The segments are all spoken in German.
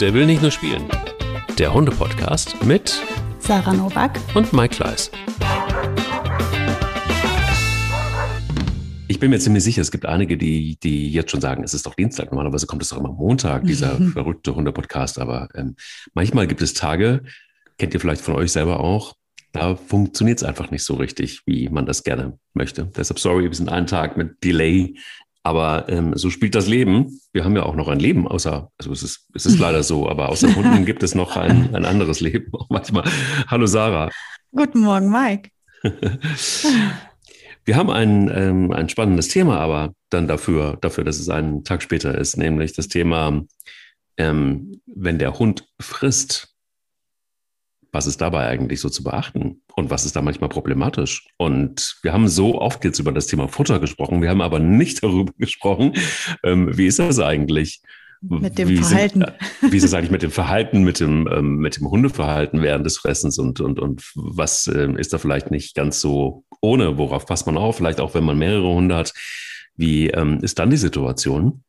Der will nicht nur spielen. Der Hunde-Podcast mit Sarah Novak und Mike Kleiss. Ich bin mir ziemlich sicher, es gibt einige, die, die jetzt schon sagen, es ist doch Dienstag. Normalerweise kommt es doch immer Montag, dieser verrückte Hunde-Podcast. Aber ähm, manchmal gibt es Tage, kennt ihr vielleicht von euch selber auch, da funktioniert es einfach nicht so richtig, wie man das gerne möchte. Deshalb sorry, wir sind einen Tag mit Delay aber ähm, so spielt das Leben. Wir haben ja auch noch ein Leben, außer, also es ist, es ist leider so, aber außer Hunden gibt es noch ein, ein anderes Leben auch manchmal. Hallo Sarah. Guten Morgen, Mike. Wir haben ein, ähm, ein spannendes Thema, aber dann dafür, dafür, dass es einen Tag später ist, nämlich das Thema, ähm, wenn der Hund frisst, was ist dabei eigentlich so zu beachten und was ist da manchmal problematisch? Und wir haben so oft jetzt über das Thema Futter gesprochen, wir haben aber nicht darüber gesprochen, ähm, wie ist das eigentlich? Mit dem wie Verhalten. Sind, wie ist es eigentlich mit dem Verhalten, mit dem, ähm, mit dem Hundeverhalten während des Fressens und, und, und was ähm, ist da vielleicht nicht ganz so ohne? Worauf passt man auf? Vielleicht auch, wenn man mehrere Hunde hat. Wie ähm, ist dann die Situation?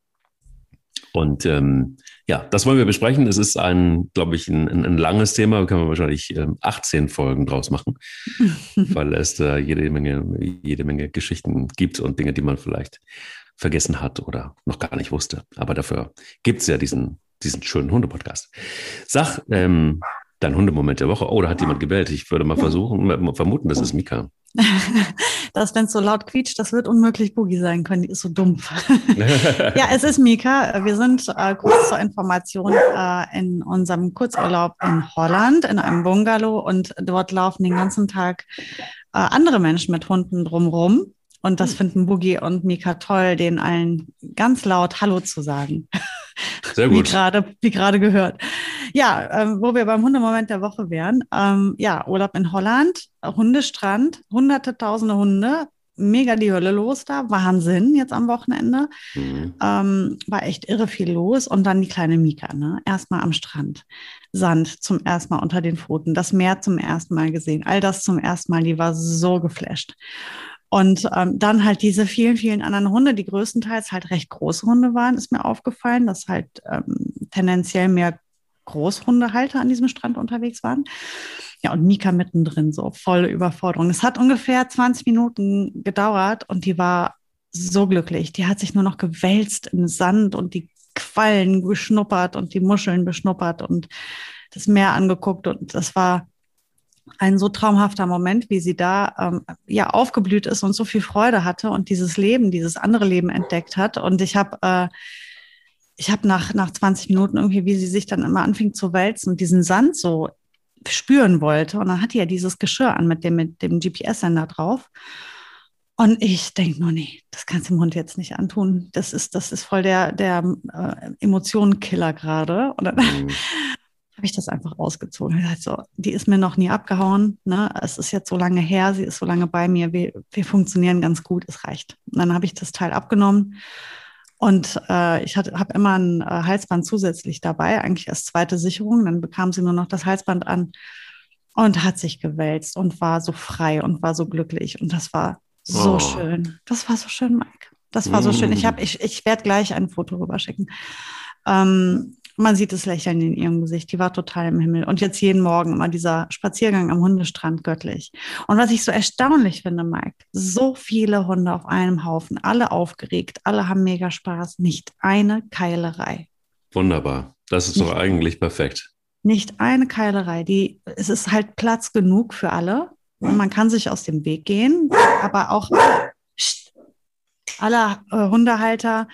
Und ähm, ja, das wollen wir besprechen. Es ist ein, glaube ich, ein, ein, langes Thema. Da können wir wahrscheinlich ähm, 18 Folgen draus machen, weil es da jede Menge, jede Menge Geschichten gibt und Dinge, die man vielleicht vergessen hat oder noch gar nicht wusste. Aber dafür gibt es ja diesen, diesen schönen Hunde-Podcast. Sag, ähm, dein Hundemoment der Woche. Oh, da hat jemand gewählt. Ich würde mal versuchen, vermuten, das ist Mika. das, wenn es so laut quietscht, das wird unmöglich Boogie sein können. Die ist so dumpf. ja, es ist Mika. Wir sind äh, kurz zur Information äh, in unserem Kurzurlaub in Holland in einem Bungalow und dort laufen den ganzen Tag äh, andere Menschen mit Hunden drumrum. Und das finden Boogie und Mika toll, denen allen ganz laut Hallo zu sagen. Sehr gut. Wie gerade, wie gerade gehört. Ja, ähm, wo wir beim Hundemoment der Woche wären. Ähm, ja, Urlaub in Holland, Hundestrand, hunderte, tausende Hunde, mega die Hölle los da, Wahnsinn jetzt am Wochenende. Mhm. Ähm, war echt irre viel los. Und dann die kleine Mika, ne? Erstmal am Strand. Sand zum ersten Mal unter den Pfoten, das Meer zum ersten Mal gesehen, all das zum ersten Mal, die war so geflasht. Und ähm, dann halt diese vielen, vielen anderen Hunde, die größtenteils halt recht große Hunde waren, ist mir aufgefallen, dass halt ähm, tendenziell mehr Großhundehalter an diesem Strand unterwegs waren. Ja, und Mika mittendrin, so volle Überforderung. Es hat ungefähr 20 Minuten gedauert und die war so glücklich. Die hat sich nur noch gewälzt im Sand und die Quallen geschnuppert und die Muscheln beschnuppert und das Meer angeguckt. Und das war ein so traumhafter Moment, wie sie da ähm, ja aufgeblüht ist und so viel Freude hatte und dieses Leben, dieses andere Leben entdeckt hat. Und ich habe äh, ich habe nach, nach 20 Minuten irgendwie, wie sie sich dann immer anfing zu wälzen und diesen Sand so spüren wollte. Und dann hat die ja dieses Geschirr an mit dem, mit dem GPS-Sender drauf. Und ich denke nur, nee, das kannst du dem Hund jetzt nicht antun. Das ist, das ist voll der, der äh, Emotionenkiller gerade. Und dann mhm. Habe ich das einfach rausgezogen. Also, die ist mir noch nie abgehauen. Ne? Es ist jetzt so lange her, sie ist so lange bei mir. Wir, wir funktionieren ganz gut, es reicht. Und dann habe ich das Teil abgenommen. Und äh, ich habe immer ein äh, Halsband zusätzlich dabei, eigentlich als zweite Sicherung. Dann bekam sie nur noch das Halsband an und hat sich gewälzt und war so frei und war so glücklich. Und das war so oh. schön. Das war so schön, Mike. Das war so schön. Ich, hab, ich, ich werde gleich ein Foto rüberschicken. Ähm, man sieht das Lächeln in ihrem Gesicht. Die war total im Himmel. Und jetzt jeden Morgen immer dieser Spaziergang am Hundestrand göttlich. Und was ich so erstaunlich finde, Mike, so viele Hunde auf einem Haufen, alle aufgeregt, alle haben mega Spaß, nicht eine Keilerei. Wunderbar. Das ist nicht, doch eigentlich perfekt. Nicht eine Keilerei. Die, es ist halt Platz genug für alle. Und man kann sich aus dem Weg gehen, aber auch alle äh, Hundehalter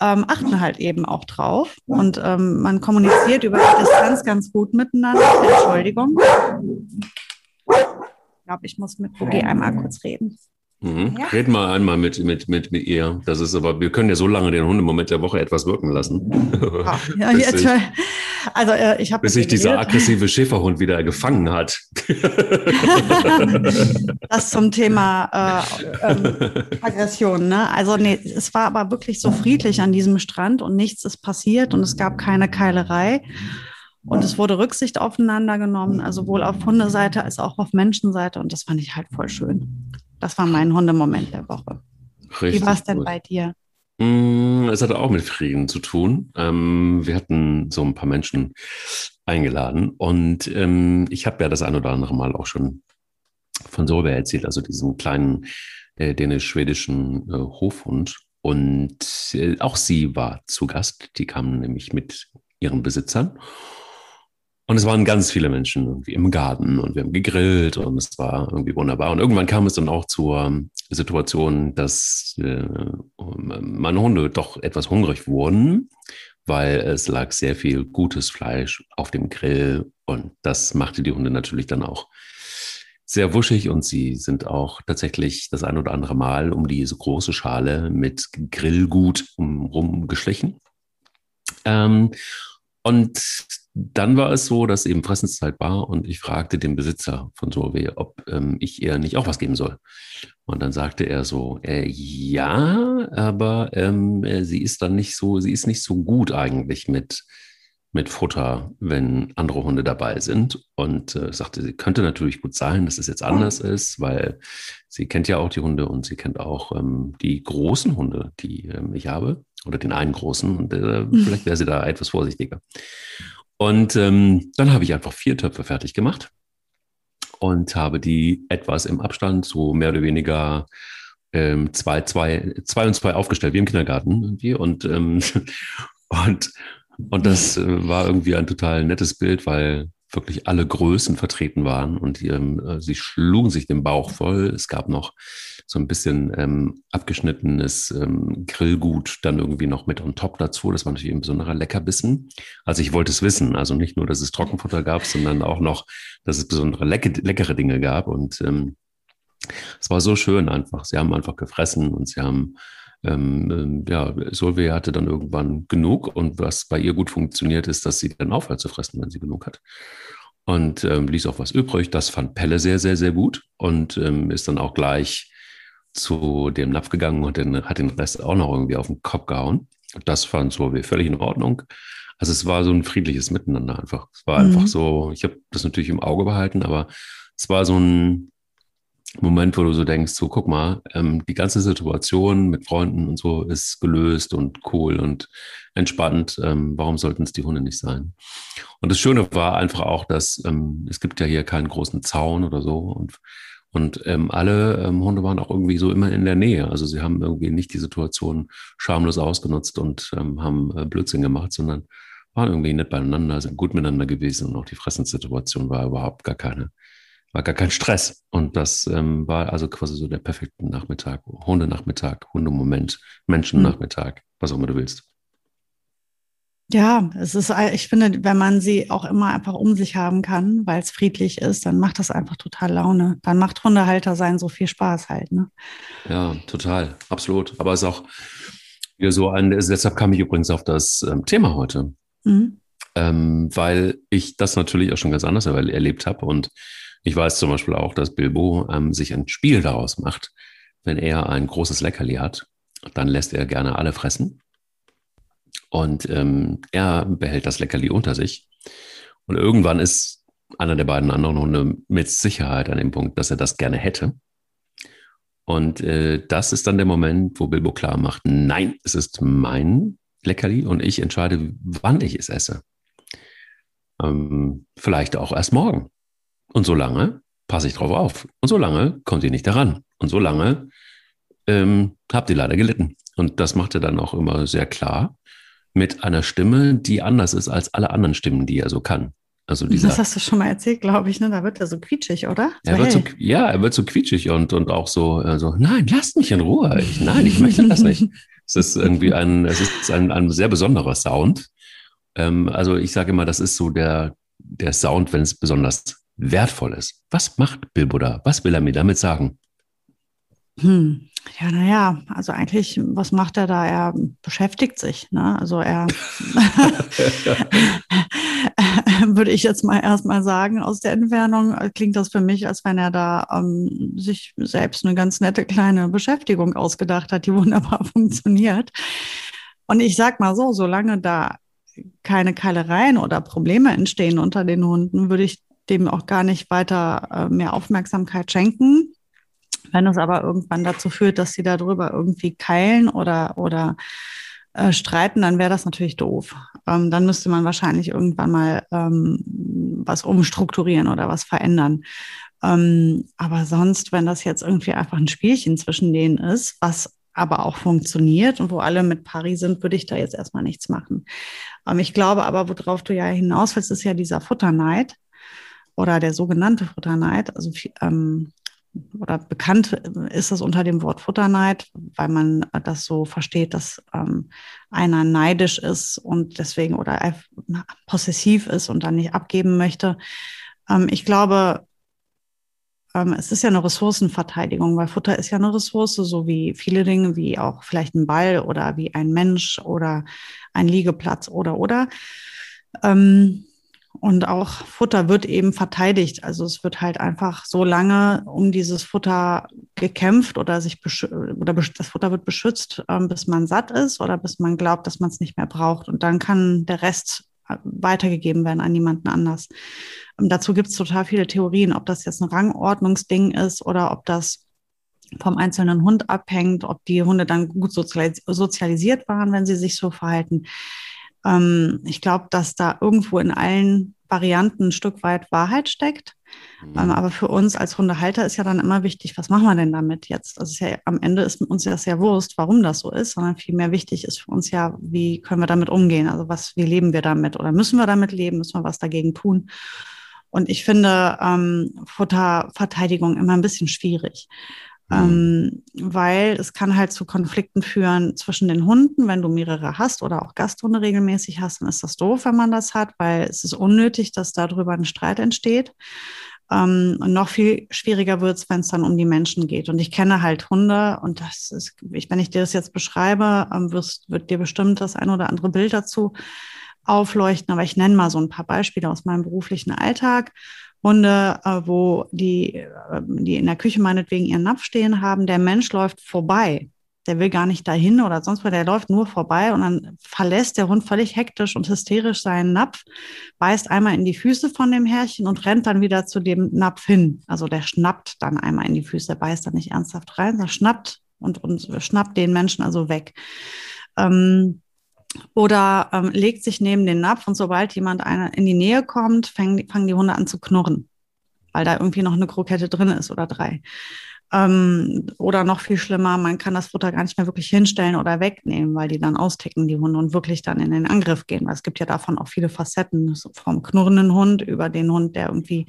ähm, achten halt eben auch drauf. Und ähm, man kommuniziert über die Distanz ganz gut miteinander. Entschuldigung. Ich glaube, ich muss mit Boogie einmal kurz reden. Mhm. Ja. Red mal einmal mit, mit, mit, mit ihr. Das ist aber, wir können ja so lange den Hundemoment der Woche etwas wirken lassen. Ja, ja, ich, also äh, ich Bis sich dieser aggressive Schäferhund wieder gefangen hat. das zum Thema äh, ähm, Aggression. Ne? Also nee, es war aber wirklich so friedlich an diesem Strand und nichts ist passiert und es gab keine Keilerei. Und es wurde Rücksicht aufeinander genommen, also sowohl auf Hundeseite als auch auf Menschenseite. Und das fand ich halt voll schön. Das war mein Hundemoment der Woche. Richtig Wie war es denn gut. bei dir? Mm, es hatte auch mit Frieden zu tun. Ähm, wir hatten so ein paar Menschen eingeladen und ähm, ich habe ja das ein oder andere Mal auch schon von Solveig erzählt, also diesem kleinen äh, dänisch-schwedischen äh, Hofhund. Und äh, auch sie war zu Gast. Die kam nämlich mit ihren Besitzern. Und es waren ganz viele Menschen irgendwie im Garten und wir haben gegrillt und es war irgendwie wunderbar. Und irgendwann kam es dann auch zur Situation, dass äh, meine Hunde doch etwas hungrig wurden, weil es lag sehr viel gutes Fleisch auf dem Grill und das machte die Hunde natürlich dann auch sehr wuschig und sie sind auch tatsächlich das ein oder andere Mal um diese große Schale mit Grillgut rumgeschlichen. Ähm, und dann war es so, dass eben Fressenszeit war und ich fragte den Besitzer von Solvay, ob ähm, ich ihr nicht auch was geben soll. Und dann sagte er so, äh, ja, aber ähm, äh, sie ist dann nicht so, sie ist nicht so gut eigentlich mit, mit Futter, wenn andere Hunde dabei sind. Und äh, sagte, sie könnte natürlich gut sein, dass es jetzt anders ist, weil sie kennt ja auch die Hunde und sie kennt auch ähm, die großen Hunde, die ähm, ich habe oder den einen großen. Und äh, vielleicht wäre sie da etwas vorsichtiger. Und ähm, dann habe ich einfach vier Töpfe fertig gemacht und habe die etwas im Abstand, so mehr oder weniger ähm, zwei, zwei, zwei und zwei aufgestellt, wie im Kindergarten irgendwie. Und, ähm, und, und das äh, war irgendwie ein total nettes Bild, weil wirklich alle Größen vertreten waren und ähm, äh, sie schlugen sich den Bauch voll. Es gab noch so ein bisschen ähm, abgeschnittenes ähm, Grillgut dann irgendwie noch mit on top dazu. Das war natürlich ein besonderer Leckerbissen. Also ich wollte es wissen. Also nicht nur, dass es Trockenfutter gab, sondern auch noch, dass es besondere leck leckere Dinge gab. Und ähm, es war so schön einfach. Sie haben einfach gefressen und sie haben ähm, ähm ja, Solveig hatte dann irgendwann genug und was bei ihr gut funktioniert, ist, dass sie dann aufhört zu fressen, wenn sie genug hat. Und ähm, ließ auch was übrig. Das fand Pelle sehr, sehr, sehr gut und ähm, ist dann auch gleich zu dem Napf gegangen und den, hat den Rest auch noch irgendwie auf den Kopf gehauen. Das fand so wie völlig in Ordnung. Also es war so ein friedliches Miteinander einfach. Es war mhm. einfach so, ich habe das natürlich im Auge behalten, aber es war so ein Moment, wo du so denkst, so guck mal, ähm, die ganze Situation mit Freunden und so ist gelöst und cool und entspannt. Ähm, warum sollten es die Hunde nicht sein? Und das Schöne war einfach auch, dass ähm, es gibt ja hier keinen großen Zaun oder so und und ähm, alle ähm, Hunde waren auch irgendwie so immer in der Nähe. Also sie haben irgendwie nicht die Situation schamlos ausgenutzt und ähm, haben äh, Blödsinn gemacht, sondern waren irgendwie nett beieinander, sind gut miteinander gewesen und auch die Fressenssituation war überhaupt gar keine, war gar kein Stress. Und das ähm, war also quasi so der perfekte Nachmittag, Hundenachmittag, Hundemoment, Menschennachmittag, was auch immer du willst. Ja, es ist, ich finde, wenn man sie auch immer einfach um sich haben kann, weil es friedlich ist, dann macht das einfach total Laune. Dann macht Hundehalter sein so viel Spaß halt, ne? Ja, total, absolut. Aber es ist auch wieder so ein, deshalb kam ich übrigens auf das ähm, Thema heute. Mhm. Ähm, weil ich das natürlich auch schon ganz anders erlebt habe. Und ich weiß zum Beispiel auch, dass Bilbo ähm, sich ein Spiel daraus macht. Wenn er ein großes Leckerli hat, dann lässt er gerne alle fressen. Und ähm, er behält das Leckerli unter sich. Und irgendwann ist einer der beiden anderen Hunde mit Sicherheit an dem Punkt, dass er das gerne hätte. Und äh, das ist dann der Moment, wo Bilbo klar macht, nein, es ist mein Leckerli und ich entscheide, wann ich es esse. Ähm, vielleicht auch erst morgen. Und so lange passe ich drauf auf. Und so lange kommt ihr nicht daran. Und so lange ähm, habt ihr leider gelitten. Und das macht er dann auch immer sehr klar mit einer Stimme, die anders ist als alle anderen Stimmen, die er so kann. Also dieser, das hast du schon mal erzählt, glaube ich, ne? Da wird er so quietschig, oder? So, er wird hey. so, ja, er wird so quietschig und, und auch so, äh, so, nein, lasst mich in Ruhe. Ich, nein, ich möchte das nicht. es ist irgendwie ein, es ist ein, ein sehr besonderer Sound. Ähm, also ich sage immer, das ist so der, der Sound, wenn es besonders wertvoll ist. Was macht Bilbo da? Was will er mir damit sagen? Hm. Ja, naja, also eigentlich, was macht er da? Er beschäftigt sich. Ne? Also er, würde ich jetzt mal erstmal sagen, aus der Entfernung klingt das für mich, als wenn er da ähm, sich selbst eine ganz nette kleine Beschäftigung ausgedacht hat, die wunderbar funktioniert. Und ich sag mal so, solange da keine Keilereien oder Probleme entstehen unter den Hunden, würde ich dem auch gar nicht weiter äh, mehr Aufmerksamkeit schenken Wenn es aber irgendwann dazu führt, dass sie darüber irgendwie keilen oder, oder äh, streiten, dann wäre das natürlich doof. Ähm, dann müsste man wahrscheinlich irgendwann mal ähm, was umstrukturieren oder was verändern. Ähm, aber sonst, wenn das jetzt irgendwie einfach ein Spielchen zwischen denen ist, was aber auch funktioniert und wo alle mit Pari sind, würde ich da jetzt erstmal nichts machen. Ähm, ich glaube aber, worauf du ja hinaus willst, ist ja dieser Futterneid oder der sogenannte Futterneid. Also ähm, oder bekannt ist das unter dem Wort Futterneid, weil man das so versteht, dass ähm, einer neidisch ist und deswegen oder possessiv ist und dann nicht abgeben möchte. Ähm, ich glaube, ähm, es ist ja eine Ressourcenverteidigung, weil Futter ist ja eine Ressource, so wie viele Dinge, wie auch vielleicht ein Ball oder wie ein Mensch oder ein Liegeplatz oder oder. Ähm, und auch Futter wird eben verteidigt. Also es wird halt einfach so lange um dieses Futter gekämpft oder sich oder das Futter wird beschützt, ähm, bis man satt ist oder bis man glaubt, dass man es nicht mehr braucht. Und dann kann der Rest weitergegeben werden an jemanden anders. Und dazu gibt es total viele Theorien, ob das jetzt ein Rangordnungsding ist oder ob das vom einzelnen Hund abhängt, ob die Hunde dann gut sozialisiert waren, wenn sie sich so verhalten. Ähm, ich glaube, dass da irgendwo in allen Varianten ein Stück weit Wahrheit steckt. Mhm. Ähm, aber für uns als Hundehalter ist ja dann immer wichtig, was machen wir denn damit jetzt? Also ja, am Ende ist uns ja sehr Wurst, warum das so ist, sondern vielmehr wichtig ist für uns ja, wie können wir damit umgehen? Also was, wie leben wir damit? Oder müssen wir damit leben? Müssen wir was dagegen tun? Und ich finde ähm, Futterverteidigung immer ein bisschen schwierig. Mhm. Ähm, weil es kann halt zu Konflikten führen zwischen den Hunden. Wenn du mehrere hast oder auch Gasthunde regelmäßig hast, dann ist das doof, wenn man das hat, weil es ist unnötig, dass darüber ein Streit entsteht. Ähm, und noch viel schwieriger wird es, wenn es dann um die Menschen geht. Und ich kenne halt Hunde und das ist, wenn ich dir das jetzt beschreibe, ähm, wirst, wird dir bestimmt das ein oder andere Bild dazu aufleuchten. Aber ich nenne mal so ein paar Beispiele aus meinem beruflichen Alltag. Hunde, äh, wo die, äh, die in der Küche meinetwegen ihren Napf stehen haben, der Mensch läuft vorbei. Der will gar nicht dahin oder sonst wo, der läuft nur vorbei und dann verlässt der Hund völlig hektisch und hysterisch seinen Napf, beißt einmal in die Füße von dem Herrchen und rennt dann wieder zu dem Napf hin. Also der schnappt dann einmal in die Füße, beißt dann nicht ernsthaft rein, sondern schnappt und, und schnappt den Menschen also weg. Ähm, oder ähm, legt sich neben den Napf und sobald jemand eine in die Nähe kommt, fangen, fangen die Hunde an zu knurren, weil da irgendwie noch eine Krokette drin ist oder drei. Ähm, oder noch viel schlimmer, man kann das Futter gar nicht mehr wirklich hinstellen oder wegnehmen, weil die dann austicken, die Hunde, und wirklich dann in den Angriff gehen. Weil es gibt ja davon auch viele Facetten, so vom knurrenden Hund über den Hund, der irgendwie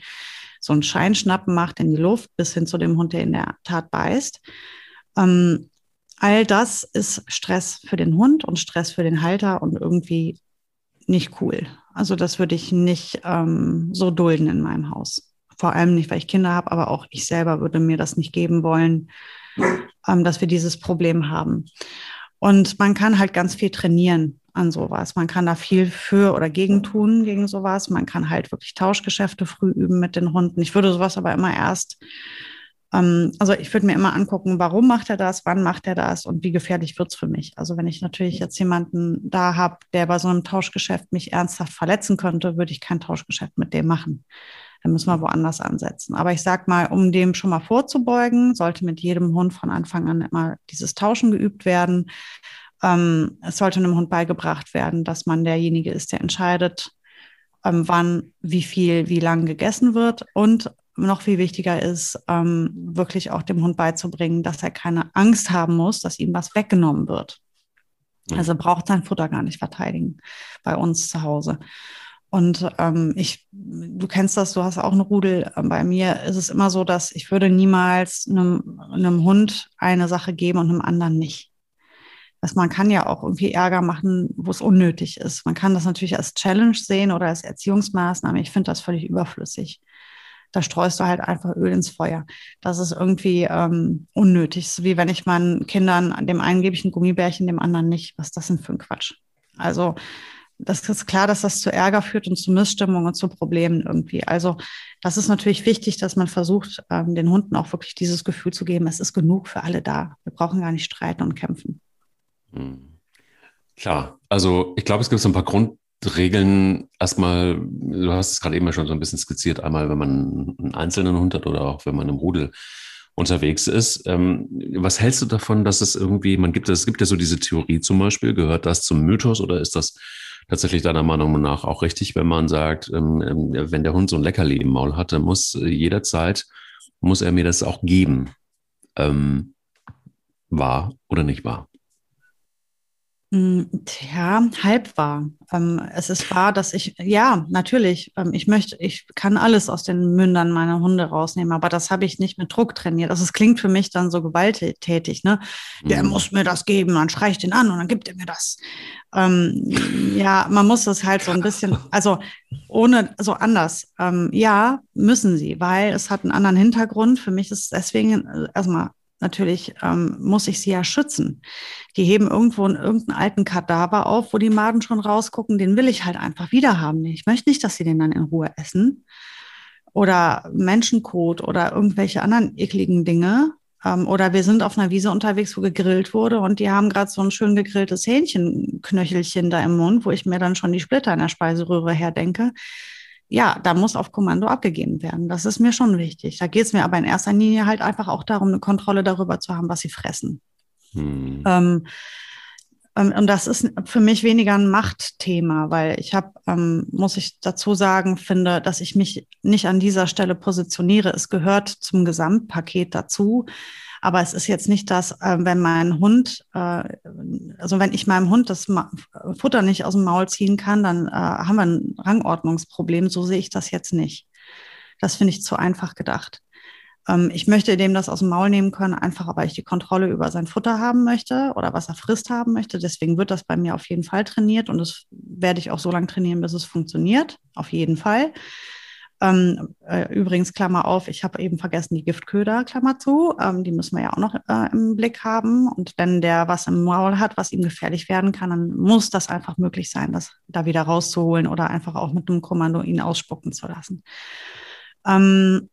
so einen Scheinschnappen macht in die Luft, bis hin zu dem Hund, der in der Tat beißt. Ähm, all das ist Stress für den Hund und Stress für den Halter und irgendwie nicht cool. Also das würde ich nicht ähm, so dulden in meinem Haus. Vor allem nicht, weil ich Kinder habe, aber auch ich selber würde mir das nicht geben wollen, ähm, dass wir dieses Problem haben. Und man kann halt ganz viel trainieren an sowas. Man kann da viel für oder gegen tun, gegen sowas. Man kann halt wirklich Tauschgeschäfte früh üben mit den Hunden. Ich würde sowas aber immer erst also ich würde mir immer angucken, warum macht er das, wann macht er das und wie gefährlich wird es für mich. Also wenn ich natürlich jetzt jemanden da habe, der bei so einem Tauschgeschäft mich ernsthaft verletzen könnte, würde ich kein Tauschgeschäft mit dem machen. Dann müssen wir woanders ansetzen. Aber ich sage mal, um dem schon mal vorzubeugen, sollte mit jedem Hund von Anfang an immer dieses Tauschen geübt werden. Ähm, es sollte einem Hund beigebracht werden, dass man derjenige ist, der entscheidet, ähm, wann, wie viel, wie lang gegessen wird und noch viel wichtiger ist, ähm, wirklich auch dem Hund beizubringen, dass er keine Angst haben muss, dass ihm was weggenommen wird. Also braucht sein Futter gar nicht verteidigen bei uns zu Hause. Und ähm, ich, du kennst das, du hast auch einen Rudel. Bei mir ist es immer so, dass ich würde niemals einem, einem Hund eine Sache geben und einem anderen nicht. Dass man kann ja auch irgendwie Ärger machen, wo es unnötig ist. Man kann das natürlich als Challenge sehen oder als Erziehungsmaßnahme. Ich finde das völlig überflüssig da streust du halt einfach Öl ins Feuer. Das ist irgendwie ähm, unnötig. So wie wenn ich meinen Kindern, dem einen gebe ich ein Gummibärchen, dem anderen nicht. Was ist das denn für ein Quatsch? Also das ist klar, dass das zu Ärger führt und zu Missstimmung und zu Problemen irgendwie. Also das ist natürlich wichtig, dass man versucht, ähm, den Hunden auch wirklich dieses Gefühl zu geben, es ist genug für alle da. Wir brauchen gar nicht streiten und kämpfen. Hm. Klar, also ich glaube, es gibt so ein paar Grund, Regeln erstmal, du hast es gerade eben schon so ein bisschen skizziert, einmal wenn man einen einzelnen Hund hat oder auch wenn man im Rudel unterwegs ist. Ähm, was hältst du davon, dass es irgendwie, man gibt es gibt ja so diese Theorie zum Beispiel, gehört das zum Mythos oder ist das tatsächlich deiner Meinung nach auch richtig, wenn man sagt, ähm, ähm, wenn der Hund so ein Leckerli im Maul hat, dann muss äh, jederzeit, muss er mir das auch geben. Ähm, wahr oder nicht wahr? Hm, tja, halb wahr. Ähm, es ist wahr, dass ich, ja, natürlich, ähm, ich möchte, ich kann alles aus den Mündern meiner Hunde rausnehmen, aber das habe ich nicht mit Druck trainiert. Also es klingt für mich dann so gewalttätig, ne? Mhm. Der muss mir das geben, dann schreie ich den an und dann gibt er mir das. Ähm, ja, man muss das halt so ein bisschen, also ohne, so anders. Ähm, ja, müssen sie, weil es hat einen anderen Hintergrund. Für mich ist es deswegen äh, erstmal natürlich ähm, muss ich sie ja schützen. Die heben irgendwo einen, irgendeinen alten Kadaver auf, wo die Maden schon rausgucken. Den will ich halt einfach wieder haben. Ich möchte nicht, dass sie den dann in Ruhe essen. Oder Menschenkot oder irgendwelche anderen ekligen Dinge. Ähm, oder wir sind auf einer Wiese unterwegs, wo gegrillt wurde und die haben gerade so ein schön gegrilltes Hähnchenknöchelchen da im Mund, wo ich mir dann schon die Splitter in der Speiseröhre herdenke ja, da muss auf Kommando abgegeben werden. Das ist mir schon wichtig. Da geht es mir aber in erster Linie halt einfach auch darum, eine Kontrolle darüber zu haben, was sie fressen. Hm. Ähm, ähm, und das ist für mich weniger ein Machtthema, weil ich habe, ähm, muss ich dazu sagen, finde, dass ich mich nicht an dieser Stelle positioniere. Es gehört zum Gesamtpaket dazu. Aber es ist jetzt nicht das, äh, wenn mein Hund, äh, also wenn ich meinem Hund das Futter nicht aus dem Maul ziehen kann, dann äh, haben wir ein Rangordnungsproblem. So sehe ich das jetzt nicht. Das finde ich zu einfach gedacht. Ähm, ich möchte dem das aus dem Maul nehmen können, einfach weil ich die Kontrolle über sein Futter haben möchte oder was er frisst haben möchte. Deswegen wird das bei mir auf jeden Fall trainiert und das werde ich auch so lange trainieren, bis es funktioniert. Auf jeden Fall. Ähm, äh, übrigens, Klammer auf, ich habe eben vergessen die Giftköder, Klammer zu. Ähm, die müssen wir ja auch noch äh, im Blick haben. Und wenn der was im Maul hat, was ihm gefährlich werden kann, dann muss das einfach möglich sein, das da wieder rauszuholen oder einfach auch mit einem Kommando ihn ausspucken zu lassen. Ähm,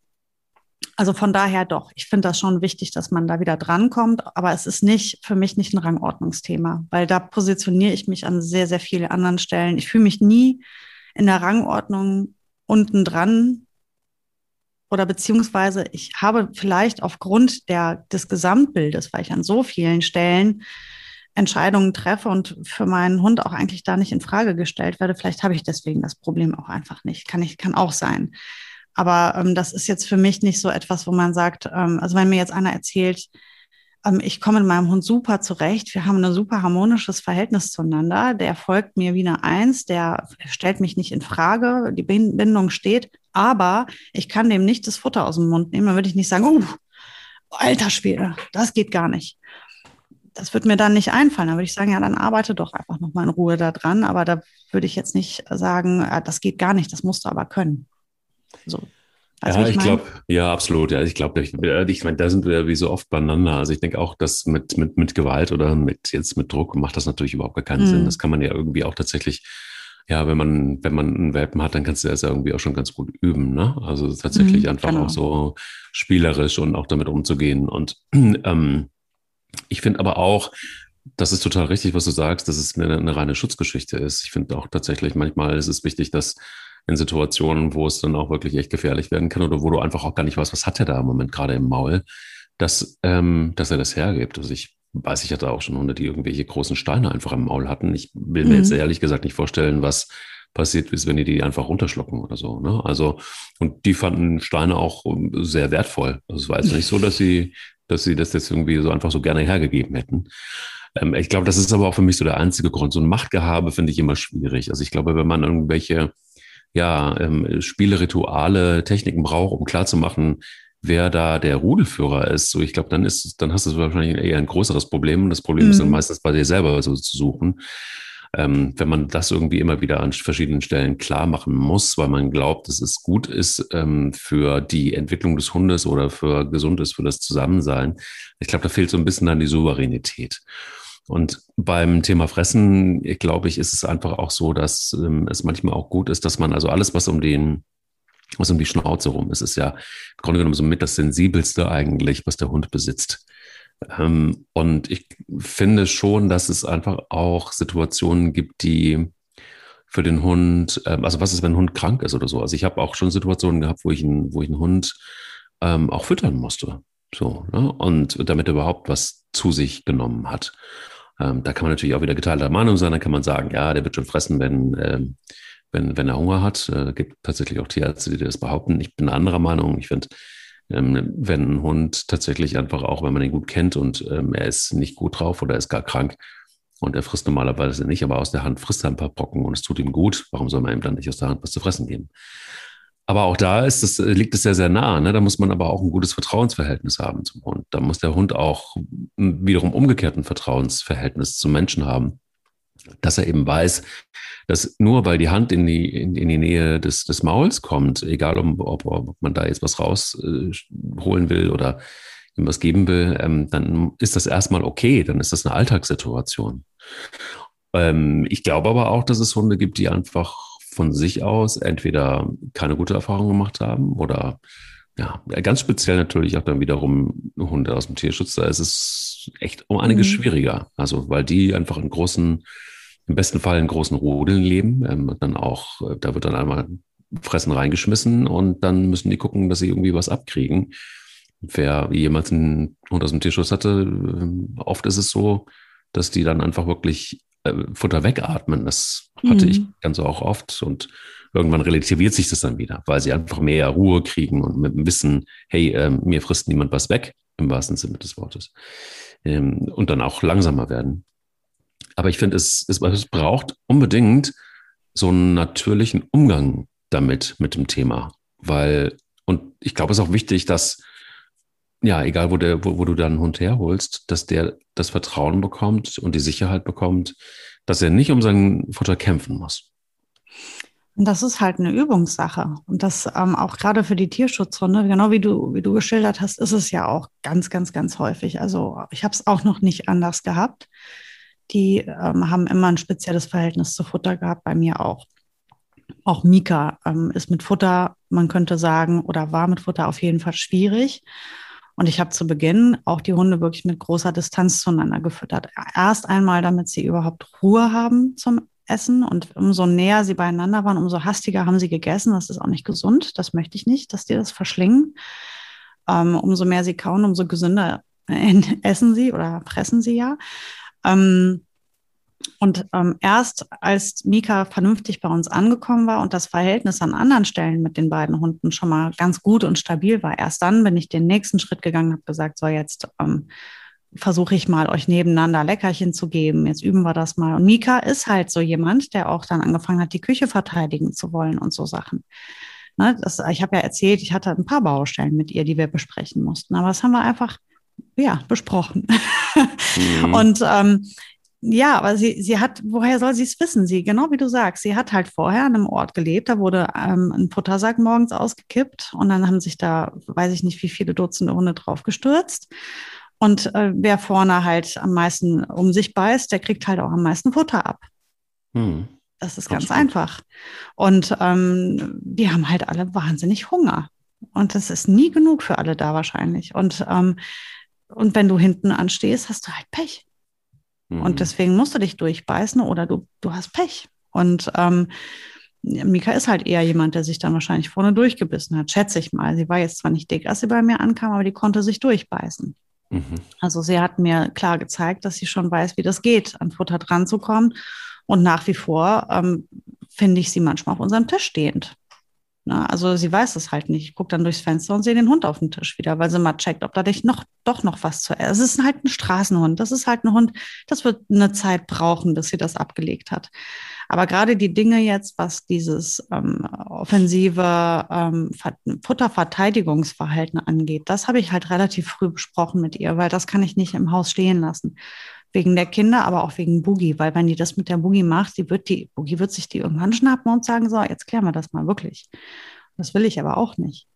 also von daher doch, ich finde das schon wichtig, dass man da wieder drankommt, aber es ist nicht für mich nicht ein Rangordnungsthema, weil da positioniere ich mich an sehr, sehr vielen anderen Stellen. Ich fühle mich nie in der Rangordnung unten dran oder beziehungsweise ich habe vielleicht aufgrund der, des Gesamtbildes, weil ich an so vielen Stellen Entscheidungen treffe und für meinen Hund auch eigentlich da nicht in Frage gestellt werde, vielleicht habe ich deswegen das Problem auch einfach nicht. Kann ich, kann auch sein. Aber ähm, das ist jetzt für mich nicht so etwas, wo man sagt, ähm, also wenn mir jetzt einer erzählt, ich komme mit meinem Hund super zurecht. Wir haben ein super harmonisches Verhältnis zueinander. Der folgt mir wie eine Eins, der stellt mich nicht in Frage, die Bindung steht, aber ich kann dem nicht das Futter aus dem Mund nehmen. Dann würde ich nicht sagen, uh, alter Schwede, das geht gar nicht. Das wird mir dann nicht einfallen. Dann würde ich sagen, ja, dann arbeite doch einfach nochmal in Ruhe da dran. Aber da würde ich jetzt nicht sagen, äh, das geht gar nicht, das musst du aber können. So, also ja, ich, ich glaube, ja, absolut. Ja, ich glaube, ich, ich meine, da sind wir wie so oft beieinander. Also ich denke auch, dass mit, mit, mit Gewalt oder mit jetzt mit Druck macht das natürlich überhaupt gar keinen mhm. Sinn. Das kann man ja irgendwie auch tatsächlich, ja, wenn man, wenn man einen Welpen hat, dann kannst du das ja irgendwie auch schon ganz gut üben, ne? Also tatsächlich mhm, einfach genau. auch so spielerisch und auch damit umzugehen. Und ähm, ich finde aber auch, das ist total richtig, was du sagst, dass es eine, eine reine Schutzgeschichte ist. Ich finde auch tatsächlich, manchmal ist es wichtig, dass in Situationen, wo es dann auch wirklich echt gefährlich werden kann oder wo du einfach auch gar nicht weißt, was hat er da im Moment gerade im Maul, dass, ähm, dass er das hergibt. Also ich weiß, ich hatte auch schon Hunde, die irgendwelche großen Steine einfach im Maul hatten. Ich will mir mhm. jetzt ehrlich gesagt nicht vorstellen, was passiert ist, wenn die die einfach runterschlucken oder so. Ne? Also, und die fanden Steine auch ähm, sehr wertvoll. Also es war jetzt nicht so, dass sie, dass sie das jetzt irgendwie so einfach so gerne hergegeben hätten. Ähm, ich glaube, das ist aber auch für mich so der einzige Grund. So ein Machtgehabe finde ich immer schwierig. Also ich glaube, wenn man irgendwelche ja, ähm, Spielerituale, Techniken braucht, um klarzumachen, wer da der Rudelführer ist. So, ich glaube, dann ist, dann hast du wahrscheinlich eher ein größeres Problem. Das Problem mhm. ist dann mhm. meistens bei dir selber so zu suchen. Ähm, wenn man das irgendwie immer wieder an verschiedenen Stellen klar machen muss, weil man glaubt, dass es gut ist ähm, für die Entwicklung des Hundes oder für gesund ist für das Zusammensein. Ich glaube, da fehlt so ein bisschen dann die Souveränität. Und beim Thema Fressen, glaube ich, ist es einfach auch so, dass ähm, es manchmal auch gut ist, dass man also alles, was um den was um die Schnauze rum ist, ist ja im Grunde genommen so mit das Sensibelste eigentlich, was der Hund besitzt. Ähm, und ich finde schon, dass es einfach auch Situationen gibt, die für den Hund, ähm, also was ist, wenn ein Hund krank ist oder so. Also ich habe auch schon Situationen gehabt, wo ich, ein, wo ich einen Hund ähm, auch füttern musste. So, ne? Und damit er überhaupt was zu sich genommen hat. Ähm, da kann man natürlich auch wieder geteilter Meinung sein. Da kann man sagen, ja, der wird schon fressen, wenn, ähm, wenn, wenn er Hunger hat. Äh, gibt tatsächlich auch Tierärzte, die das behaupten. Ich bin anderer Meinung. Ich finde, ähm, wenn ein Hund tatsächlich einfach auch, wenn man ihn gut kennt und ähm, er ist nicht gut drauf oder er ist gar krank und er frisst normalerweise nicht, aber aus der Hand frisst er ein paar Brocken und es tut ihm gut, warum soll man ihm dann nicht aus der Hand was zu fressen geben? Aber auch da ist es, liegt es sehr, sehr nah. Ne? Da muss man aber auch ein gutes Vertrauensverhältnis haben zum Hund. Da muss der Hund auch wiederum umgekehrt ein Vertrauensverhältnis zum Menschen haben dass er eben weiß, dass nur weil die Hand in die, in, in die Nähe des, des Mauls kommt, egal ob, ob, ob man da jetzt was rausholen äh, will oder ihm was geben will, ähm, dann ist das erstmal okay, dann ist das eine Alltagssituation. Ähm, ich glaube aber auch, dass es Hunde gibt, die einfach von sich aus entweder keine gute Erfahrung gemacht haben oder ja, ganz speziell natürlich auch dann wiederum Hunde aus dem Tierschutz. Da ist es echt um einiges mhm. schwieriger. Also, weil die einfach in großen im besten Fall in großen Rudeln leben. Ähm, dann auch, äh, da wird dann einmal Fressen reingeschmissen und dann müssen die gucken, dass sie irgendwie was abkriegen. Wer jemals einen Hund aus dem Tierschutz hatte, äh, oft ist es so, dass die dann einfach wirklich Futter wegatmen. Das hatte mhm. ich ganz auch oft und irgendwann relativiert sich das dann wieder, weil sie einfach mehr Ruhe kriegen und mit dem Wissen, hey, äh, mir frisst niemand was weg, im wahrsten Sinne des Wortes. Ähm, und dann auch langsamer werden. Aber ich finde, es, es, es braucht unbedingt so einen natürlichen Umgang damit, mit dem Thema. Weil, und ich glaube, es ist auch wichtig, dass, ja, egal wo, der, wo, wo du deinen Hund herholst, dass der das Vertrauen bekommt und die Sicherheit bekommt, dass er nicht um sein Futter kämpfen muss. Und das ist halt eine Übungssache. Und das ähm, auch gerade für die Tierschutzhunde, genau wie du, wie du geschildert hast, ist es ja auch ganz, ganz, ganz häufig. Also ich habe es auch noch nicht anders gehabt die ähm, haben immer ein spezielles Verhältnis zu Futter gehabt, bei mir auch. Auch Mika ähm, ist mit Futter, man könnte sagen, oder war mit Futter auf jeden Fall schwierig. Und ich habe zu Beginn auch die Hunde wirklich mit großer Distanz zueinander gefüttert. Erst einmal, damit sie überhaupt Ruhe haben zum Essen. Und umso näher sie beieinander waren, umso hastiger haben sie gegessen. Das ist auch nicht gesund. Das möchte ich nicht, dass die das verschlingen. Ähm, umso mehr sie kauen, umso gesünder essen sie oder fressen sie ja. Ähm, und ähm, erst als Mika vernünftig bei uns angekommen war und das Verhältnis an anderen Stellen mit den beiden Hunden schon mal ganz gut und stabil war, erst dann bin ich den nächsten Schritt gegangen und habe gesagt, so jetzt ähm, versuche ich mal euch nebeneinander Leckerchen zu geben. Jetzt üben wir das mal. Und Mika ist halt so jemand, der auch dann angefangen hat, die Küche verteidigen zu wollen und so Sachen. Ne, das, ich habe ja erzählt, ich hatte ein paar Baustellen mit ihr, die wir besprechen mussten. Aber das haben wir einfach ja, besprochen. Mhm. Und ähm, ja, aber sie, sie hat, woher soll sie es wissen? Sie, genau wie du sagst, sie hat halt vorher an einem Ort gelebt, da wurde ähm, ein Futtersack morgens ausgekippt und dann haben sich da, weiß ich nicht, wie viele Dutzende Hunde drauf gestürzt. Und äh, wer vorne halt am meisten um sich beißt, der kriegt halt auch am meisten Futter ab. Mhm. Das ist ganz Absolut. einfach. Und ähm, die haben halt alle wahnsinnig Hunger. Und das ist nie genug für alle da wahrscheinlich. Und ähm, und wenn du hinten anstehst, hast du halt Pech. Mhm. Und deswegen musst du dich durchbeißen oder du, du hast Pech. Und ähm, Mika ist halt eher jemand, der sich dann wahrscheinlich vorne durchgebissen hat, schätze ich mal. Sie war jetzt zwar nicht dick, als sie bei mir ankam, aber die konnte sich durchbeißen. Mhm. Also sie hat mir klar gezeigt, dass sie schon weiß, wie das geht, an Futter dran zu kommen. Und nach wie vor ähm, finde ich sie manchmal auf unserem Tisch stehend. Na, also sie weiß es halt nicht. Ich gucke dann durchs Fenster und sehe den Hund auf dem Tisch wieder, weil sie mal checkt, ob da noch, doch noch was zu essen. Es ist halt ein Straßenhund. Das ist halt ein Hund, das wird eine Zeit brauchen, bis sie das abgelegt hat. Aber gerade die Dinge jetzt, was dieses ähm, offensive ähm, Futterverteidigungsverhalten angeht, das habe ich halt relativ früh besprochen mit ihr, weil das kann ich nicht im Haus stehen lassen. Wegen der Kinder, aber auch wegen Boogie, weil wenn die das mit der Boogie macht, die wird die, Boogie wird sich die irgendwann schnappen und sagen, so, jetzt klären wir das mal wirklich. Das will ich aber auch nicht.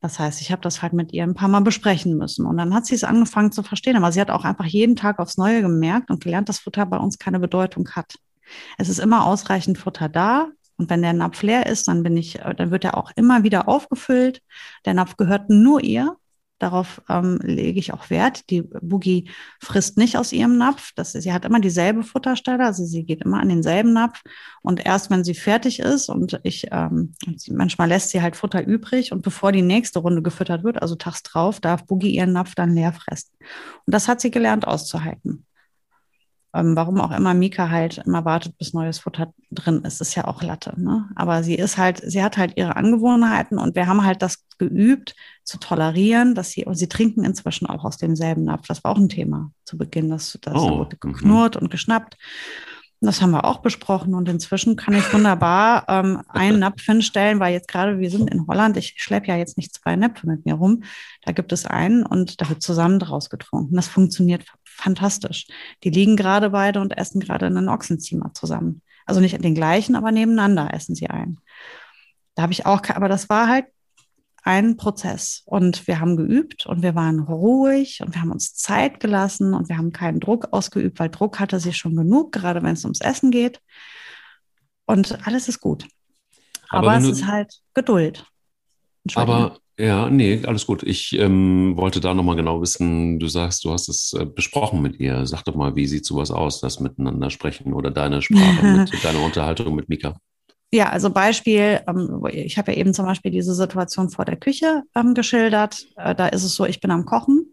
Das heißt, ich habe das halt mit ihr ein paar Mal besprechen müssen. Und dann hat sie es angefangen zu verstehen. Aber sie hat auch einfach jeden Tag aufs Neue gemerkt und gelernt, dass Futter bei uns keine Bedeutung hat. Es ist immer ausreichend Futter da. Und wenn der Napf leer ist, dann bin ich, äh, dann wird er auch immer wieder aufgefüllt. Der Napf gehört nur ihr. Darauf ähm, lege ich auch Wert. Die Boogie frisst nicht aus ihrem Napf. Das, sie hat immer dieselbe Futterstelle, also sie geht immer an denselben Napf. Und erst wenn sie fertig ist und ich, ähm, manchmal lässt sie halt Futter übrig und bevor die nächste Runde gefüttert wird, also tags drauf, darf Boogie ihren Napf dann leer fressen. Und das hat sie gelernt auszuhalten ähm, warum auch immer Mika halt immer wartet, bis neues Futter drin ist, ist ja auch Latte. Ne? Aber sie ist halt, sie hat halt ihre Angewohnheiten und wir haben halt das geübt, zu tolerieren, dass sie, und sie trinken inzwischen auch aus demselben Napf. Das war auch ein Thema zu Beginn, dass das oh, wurde mhm. geknurrt und geschnappt. Das haben wir auch besprochen und inzwischen kann ich wunderbar ähm, einen Napf hinstellen, weil jetzt gerade wir sind in Holland, ich schleppe ja jetzt nicht zwei Näpfe mit mir rum, da gibt es einen und da wird zusammen draus getrunken. Das funktioniert fantastisch. Die liegen gerade beide und essen gerade einen Ochsenzimmer zusammen. Also nicht den gleichen, aber nebeneinander essen sie ein. Da habe ich auch, aber das war halt ein Prozess und wir haben geübt und wir waren ruhig und wir haben uns Zeit gelassen und wir haben keinen Druck ausgeübt, weil Druck hatte sie schon genug, gerade wenn es ums Essen geht. Und alles ist gut. Aber, aber es ist halt Geduld. Aber ja, nee, alles gut. Ich ähm, wollte da nochmal genau wissen, du sagst, du hast es äh, besprochen mit ihr. Sag doch mal, wie sieht sowas aus, das Miteinander sprechen oder deine Sprache, mit, deine Unterhaltung mit Mika? Ja, also Beispiel, ähm, ich habe ja eben zum Beispiel diese Situation vor der Küche ähm, geschildert. Äh, da ist es so, ich bin am Kochen.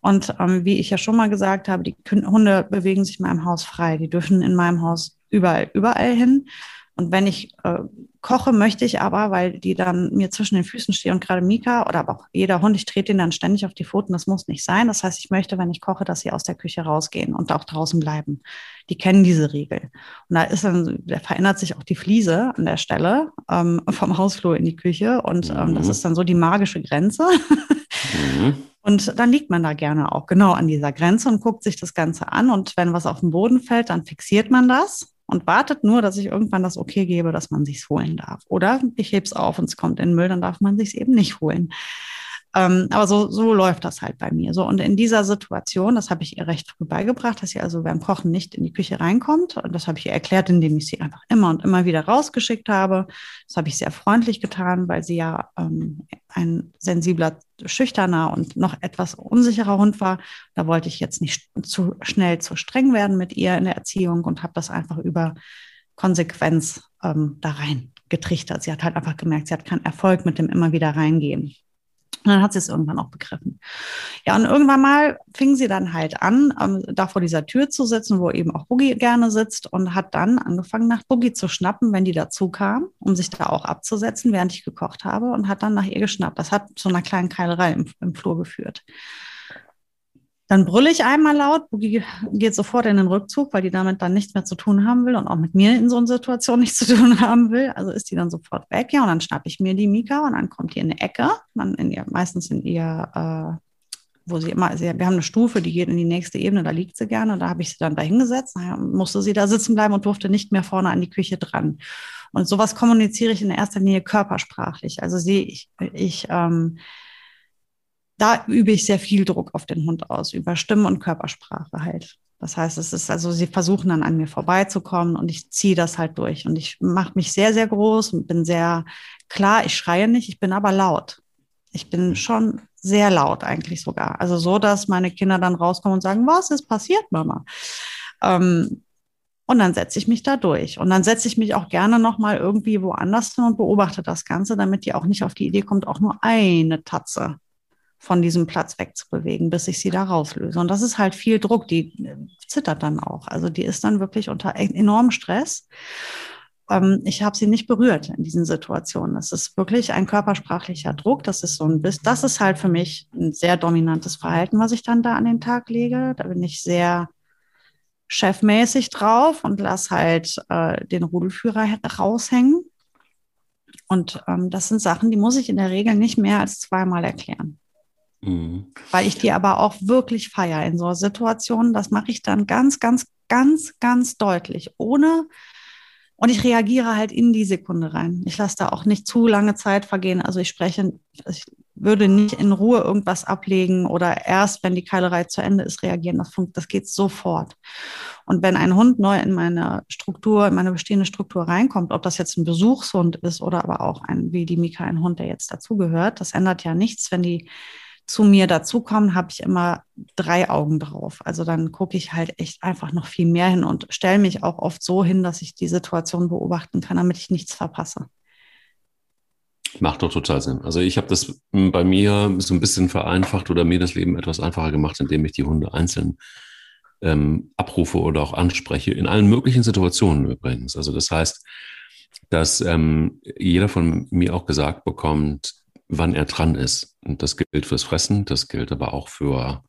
Und ähm, wie ich ja schon mal gesagt habe, die Hunde bewegen sich in meinem Haus frei. Die dürfen in meinem Haus überall, überall hin. Und wenn ich äh, koche, möchte ich aber, weil die dann mir zwischen den Füßen stehen und gerade Mika oder aber auch jeder Hund, ich trete ihn dann ständig auf die Pfoten, das muss nicht sein. Das heißt, ich möchte, wenn ich koche, dass sie aus der Küche rausgehen und auch draußen bleiben. Die kennen diese Regel. Und da ist dann, da verändert sich auch die Fliese an der Stelle ähm, vom Hausflur in die Küche und ähm, das mhm. ist dann so die magische Grenze. mhm. Und dann liegt man da gerne auch genau an dieser Grenze und guckt sich das Ganze an. Und wenn was auf den Boden fällt, dann fixiert man das und wartet nur, dass ich irgendwann das Okay gebe, dass man sich's holen darf. Oder ich heb's auf und es kommt in den Müll, dann darf man sich's eben nicht holen. Ähm, aber so, so läuft das halt bei mir. So, und in dieser Situation, das habe ich ihr recht früh beigebracht, dass sie also beim Kochen nicht in die Küche reinkommt. Und das habe ich ihr erklärt, indem ich sie einfach immer und immer wieder rausgeschickt habe. Das habe ich sehr freundlich getan, weil sie ja ähm, ein sensibler, schüchterner und noch etwas unsicherer Hund war. Da wollte ich jetzt nicht zu schnell zu streng werden mit ihr in der Erziehung und habe das einfach über Konsequenz ähm, da rein getrichtert. Sie hat halt einfach gemerkt, sie hat keinen Erfolg mit dem immer wieder reingehen. Und dann hat sie es irgendwann auch begriffen. Ja, und irgendwann mal fing sie dann halt an, ähm, da vor dieser Tür zu sitzen, wo eben auch Boogie gerne sitzt und hat dann angefangen, nach Boogie zu schnappen, wenn die dazu kam, um sich da auch abzusetzen, während ich gekocht habe und hat dann nach ihr geschnappt. Das hat zu einer kleinen Keilerei im, im Flur geführt. Dann brülle ich einmal laut, Boogie geht sofort in den Rückzug, weil die damit dann nichts mehr zu tun haben will und auch mit mir in so einer Situation nichts zu tun haben will. Also ist die dann sofort weg, ja, und dann schnappe ich mir die Mika und dann kommt die in eine Ecke, dann in ihr, meistens in ihr, äh, wo sie immer, sie, wir haben eine Stufe, die geht in die nächste Ebene, da liegt sie gerne, da habe ich sie dann da hingesetzt, naja, musste sie da sitzen bleiben und durfte nicht mehr vorne an die Küche dran. Und sowas kommuniziere ich in erster Linie körpersprachlich. Also sehe ich, ich ähm, da übe ich sehr viel Druck auf den Hund aus, über Stimme und Körpersprache halt. Das heißt, es ist also, sie versuchen dann an mir vorbeizukommen und ich ziehe das halt durch. Und ich mache mich sehr, sehr groß und bin sehr klar, ich schreie nicht, ich bin aber laut. Ich bin mhm. schon sehr laut eigentlich sogar. Also so, dass meine Kinder dann rauskommen und sagen, was ist passiert, Mama? Ähm, und dann setze ich mich da durch. Und dann setze ich mich auch gerne nochmal irgendwie woanders hin und beobachte das Ganze, damit die auch nicht auf die Idee kommt, auch nur eine Tatze von diesem Platz wegzubewegen, bis ich sie da rauslöse. Und das ist halt viel Druck, die äh, zittert dann auch. Also die ist dann wirklich unter e-, enormem Stress. Ähm, ich habe sie nicht berührt in diesen Situationen. Das ist wirklich ein körpersprachlicher Druck. Das ist so ein bisschen, das ist halt für mich ein sehr dominantes Verhalten, was ich dann da an den Tag lege. Da bin ich sehr chefmäßig drauf und lass halt äh, den Rudelführer raushängen. Und ähm, das sind Sachen, die muss ich in der Regel nicht mehr als zweimal erklären. Mhm. Weil ich die aber auch wirklich feiere in so Situationen. Das mache ich dann ganz, ganz, ganz, ganz deutlich, ohne und ich reagiere halt in die Sekunde rein. Ich lasse da auch nicht zu lange Zeit vergehen. Also ich spreche, ich würde nicht in Ruhe irgendwas ablegen oder erst, wenn die Keilerei zu Ende ist, reagieren. Das, das geht sofort. Und wenn ein Hund neu in meine Struktur, in meine bestehende Struktur reinkommt, ob das jetzt ein Besuchshund ist oder aber auch ein, wie die Mika, ein Hund, der jetzt dazugehört, das ändert ja nichts, wenn die zu mir dazukommen, habe ich immer drei Augen drauf. Also dann gucke ich halt echt einfach noch viel mehr hin und stelle mich auch oft so hin, dass ich die Situation beobachten kann, damit ich nichts verpasse. Macht doch total Sinn. Also ich habe das bei mir so ein bisschen vereinfacht oder mir das Leben etwas einfacher gemacht, indem ich die Hunde einzeln ähm, abrufe oder auch anspreche, in allen möglichen Situationen übrigens. Also das heißt, dass ähm, jeder von mir auch gesagt bekommt, wann er dran ist. Und das gilt fürs Fressen, das gilt aber auch für,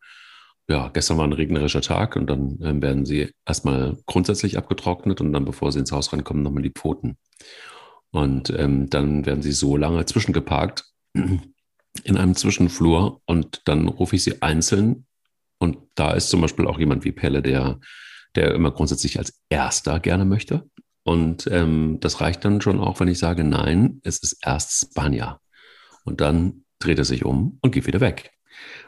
ja, gestern war ein regnerischer Tag und dann ähm, werden sie erstmal grundsätzlich abgetrocknet und dann, bevor sie ins Haus reinkommen, nochmal die Pfoten. Und ähm, dann werden sie so lange zwischengeparkt in einem Zwischenflur und dann rufe ich sie einzeln. Und da ist zum Beispiel auch jemand wie Pelle, der, der immer grundsätzlich als Erster gerne möchte. Und ähm, das reicht dann schon auch, wenn ich sage, nein, es ist erst Spanier. Und dann dreht er sich um und geht wieder weg.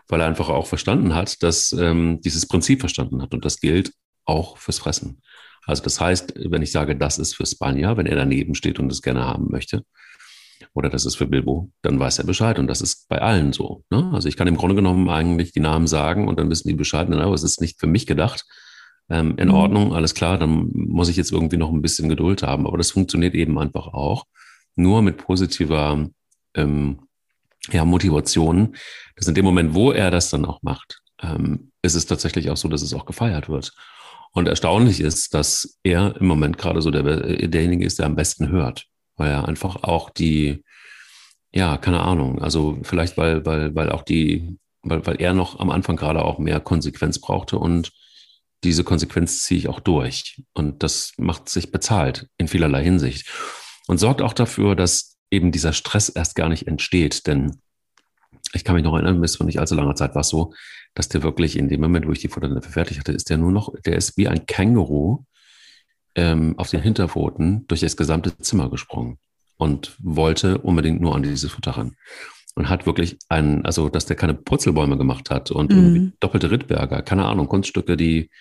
Weil er einfach auch verstanden hat, dass ähm, dieses Prinzip verstanden hat. Und das gilt auch fürs Fressen. Also das heißt, wenn ich sage, das ist für Spanier, wenn er daneben steht und es gerne haben möchte, oder das ist für Bilbo, dann weiß er Bescheid. Und das ist bei allen so. Ne? Also ich kann im Grunde genommen eigentlich die Namen sagen und dann wissen die Bescheid, aber es ist nicht für mich gedacht. Ähm, in mhm. Ordnung, alles klar, dann muss ich jetzt irgendwie noch ein bisschen Geduld haben. Aber das funktioniert eben einfach auch nur mit positiver ähm, ja, Motivation, dass in dem Moment, wo er das dann auch macht, ähm, ist es tatsächlich auch so, dass es auch gefeiert wird. Und erstaunlich ist, dass er im Moment gerade so der, derjenige ist, der am besten hört, weil er einfach auch die, ja, keine Ahnung, also vielleicht weil, weil, weil auch die, weil, weil er noch am Anfang gerade auch mehr Konsequenz brauchte und diese Konsequenz ziehe ich auch durch. Und das macht sich bezahlt in vielerlei Hinsicht und sorgt auch dafür, dass eben dieser Stress erst gar nicht entsteht. Denn ich kann mich noch erinnern, bis vor nicht allzu langer Zeit war es so, dass der wirklich in dem Moment, wo ich die Futternäpfe fertig hatte, ist der nur noch, der ist wie ein Känguru ähm, auf den Hinterpfoten durch das gesamte Zimmer gesprungen und wollte unbedingt nur an dieses Futter ran. Und hat wirklich einen, also dass der keine Purzelbäume gemacht hat und mhm. irgendwie doppelte Rittberger, keine Ahnung, Kunststücke, die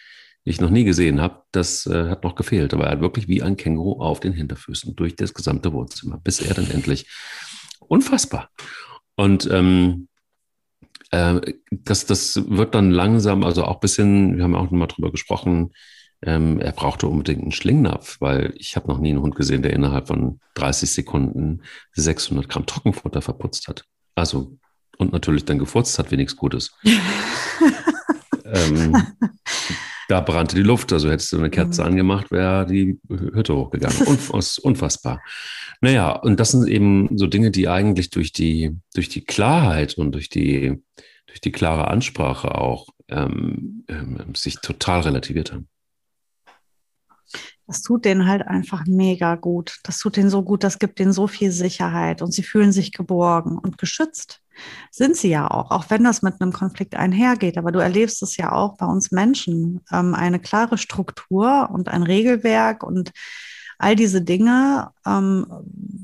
ich noch nie gesehen habe, das äh, hat noch gefehlt. Aber er hat wirklich wie ein Känguru auf den Hinterfüßen durch das gesamte Wohnzimmer, bis er dann endlich unfassbar. Und ähm, äh, das, das wird dann langsam, also auch ein bisschen, wir haben auch nochmal drüber gesprochen, ähm, er brauchte unbedingt einen Schlingnapf, weil ich habe noch nie einen Hund gesehen, der innerhalb von 30 Sekunden 600 Gramm Trockenfutter verputzt hat. Also, und natürlich dann gefurzt hat, wie nichts Gutes. ähm, da brannte die Luft. Also hättest du eine Kerze mhm. angemacht, wäre die Hütte hochgegangen. Unfass, unfassbar. Naja, und das sind eben so Dinge, die eigentlich durch die, durch die Klarheit und durch die, durch die klare Ansprache auch ähm, ähm, sich total relativiert haben. Das tut denen halt einfach mega gut. Das tut denen so gut, das gibt denen so viel Sicherheit und sie fühlen sich geborgen und geschützt sind sie ja auch, auch wenn das mit einem Konflikt einhergeht. Aber du erlebst es ja auch bei uns Menschen, ähm, eine klare Struktur und ein Regelwerk und all diese Dinge ähm,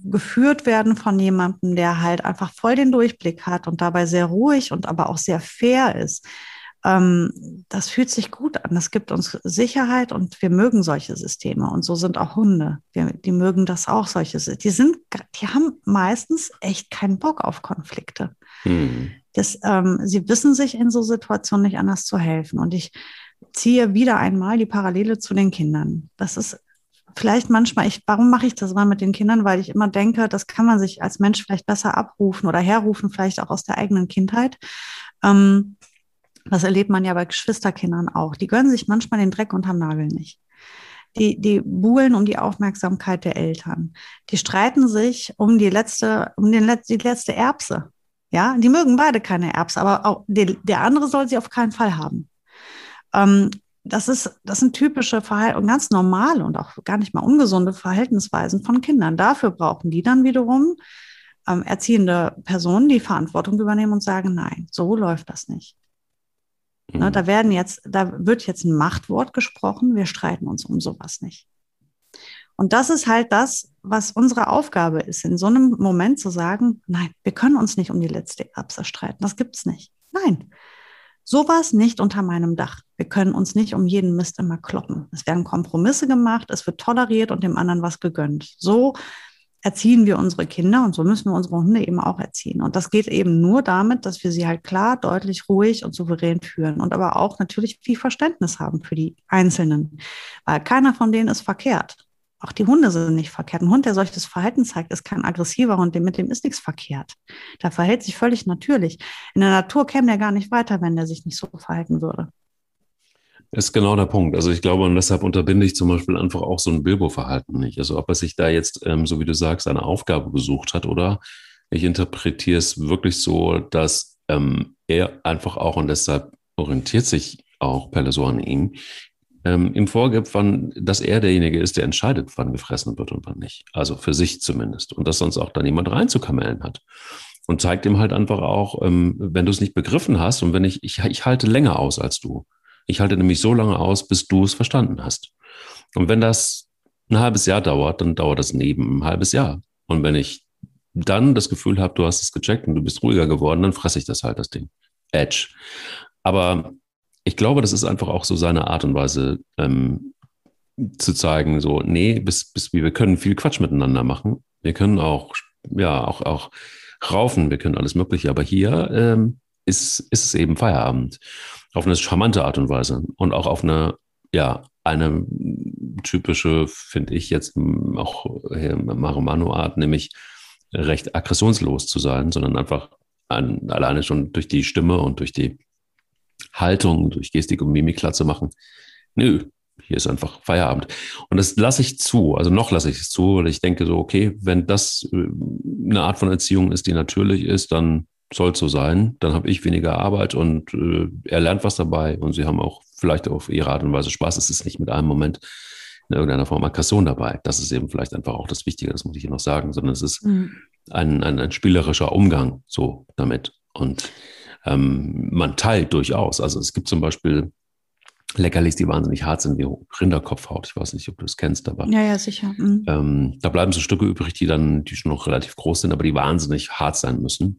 geführt werden von jemandem, der halt einfach voll den Durchblick hat und dabei sehr ruhig und aber auch sehr fair ist. Ähm, das fühlt sich gut an. Das gibt uns Sicherheit und wir mögen solche Systeme. Und so sind auch Hunde. Wir, die mögen das auch, solche. Die sind, die haben meistens echt keinen Bock auf Konflikte. Mhm. Das, ähm, sie wissen sich in so Situationen nicht anders zu helfen. Und ich ziehe wieder einmal die Parallele zu den Kindern. Das ist vielleicht manchmal, ich, warum mache ich das mal mit den Kindern? Weil ich immer denke, das kann man sich als Mensch vielleicht besser abrufen oder herrufen, vielleicht auch aus der eigenen Kindheit. Ähm, das erlebt man ja bei Geschwisterkindern auch. Die gönnen sich manchmal den Dreck unterm Nagel nicht. Die, die buhlen um die Aufmerksamkeit der Eltern. Die streiten sich um die letzte, um den, die letzte Erbse. Ja, die mögen beide keine Erbs, aber auch die, der andere soll sie auf keinen Fall haben. Ähm, das ist, das sind typische Verhalten ganz normale und auch gar nicht mal ungesunde Verhaltensweisen von Kindern. Dafür brauchen die dann wiederum ähm, erziehende Personen, die Verantwortung übernehmen und sagen, nein, so läuft das nicht. Ne, mhm. Da werden jetzt, da wird jetzt ein Machtwort gesprochen. Wir streiten uns um sowas nicht. Und das ist halt das, was unsere Aufgabe ist, in so einem Moment zu sagen, nein, wir können uns nicht um die letzte Erbse streiten. Das gibt's nicht. Nein. Sowas nicht unter meinem Dach. Wir können uns nicht um jeden Mist immer kloppen. Es werden Kompromisse gemacht, es wird toleriert und dem anderen was gegönnt. So erziehen wir unsere Kinder und so müssen wir unsere Hunde eben auch erziehen. Und das geht eben nur damit, dass wir sie halt klar, deutlich, ruhig und souverän führen und aber auch natürlich viel Verständnis haben für die Einzelnen, weil keiner von denen ist verkehrt. Auch die Hunde sind nicht verkehrt. Ein Hund, der solches Verhalten zeigt, ist kein aggressiver Hund, mit dem ist nichts verkehrt. Der verhält sich völlig natürlich. In der Natur käme der gar nicht weiter, wenn der sich nicht so verhalten würde. Ist genau der Punkt. Also ich glaube, und deshalb unterbinde ich zum Beispiel einfach auch so ein Bilbo-Verhalten nicht. Also ob er sich da jetzt, ähm, so wie du sagst, eine Aufgabe gesucht hat oder ich interpretiere es wirklich so, dass ähm, er einfach auch, und deshalb orientiert sich auch Pelle so an ihm, ähm, ihm vorgibt, wann, dass er derjenige ist, der entscheidet, wann gefressen wird und wann nicht. Also für sich zumindest. Und dass sonst auch da niemand reinzukamellen hat. Und zeigt ihm halt einfach auch, ähm, wenn du es nicht begriffen hast und wenn ich, ich, ich halte länger aus als du. Ich halte nämlich so lange aus, bis du es verstanden hast. Und wenn das ein halbes Jahr dauert, dann dauert das neben ein halbes Jahr. Und wenn ich dann das Gefühl habe, du hast es gecheckt und du bist ruhiger geworden, dann fresse ich das halt, das Ding. Edge. Aber ich glaube, das ist einfach auch so seine Art und Weise ähm, zu zeigen, so, nee, bis, bis wir können viel Quatsch miteinander machen. Wir können auch, ja, auch, auch raufen, wir können alles Mögliche, aber hier ähm, ist, ist es eben Feierabend auf eine charmante Art und Weise und auch auf eine, ja, eine typische, finde ich jetzt auch Maromano-Art, nämlich recht aggressionslos zu sein, sondern einfach an, alleine schon durch die Stimme und durch die Haltung, durch Gestik und Mimik klar zu machen, nö, hier ist einfach Feierabend. Und das lasse ich zu, also noch lasse ich es zu, weil ich denke so, okay, wenn das äh, eine Art von Erziehung ist, die natürlich ist, dann soll so sein. Dann habe ich weniger Arbeit und äh, er lernt was dabei und sie haben auch vielleicht auf ihre Art und Weise Spaß. Es ist nicht mit einem Moment in irgendeiner Form Aggression dabei. Das ist eben vielleicht einfach auch das Wichtige, das muss ich hier noch sagen, sondern es ist mhm. ein, ein, ein, spielerischer Umgang so damit. Und ähm, man teilt durchaus. Also es gibt zum Beispiel Leckerlis, die wahnsinnig hart sind, wie Rinderkopfhaut. Ich weiß nicht, ob du es kennst, aber. Ja, ja, sicher. Mhm. Ähm, da bleiben so Stücke übrig, die dann, die schon noch relativ groß sind, aber die wahnsinnig hart sein müssen.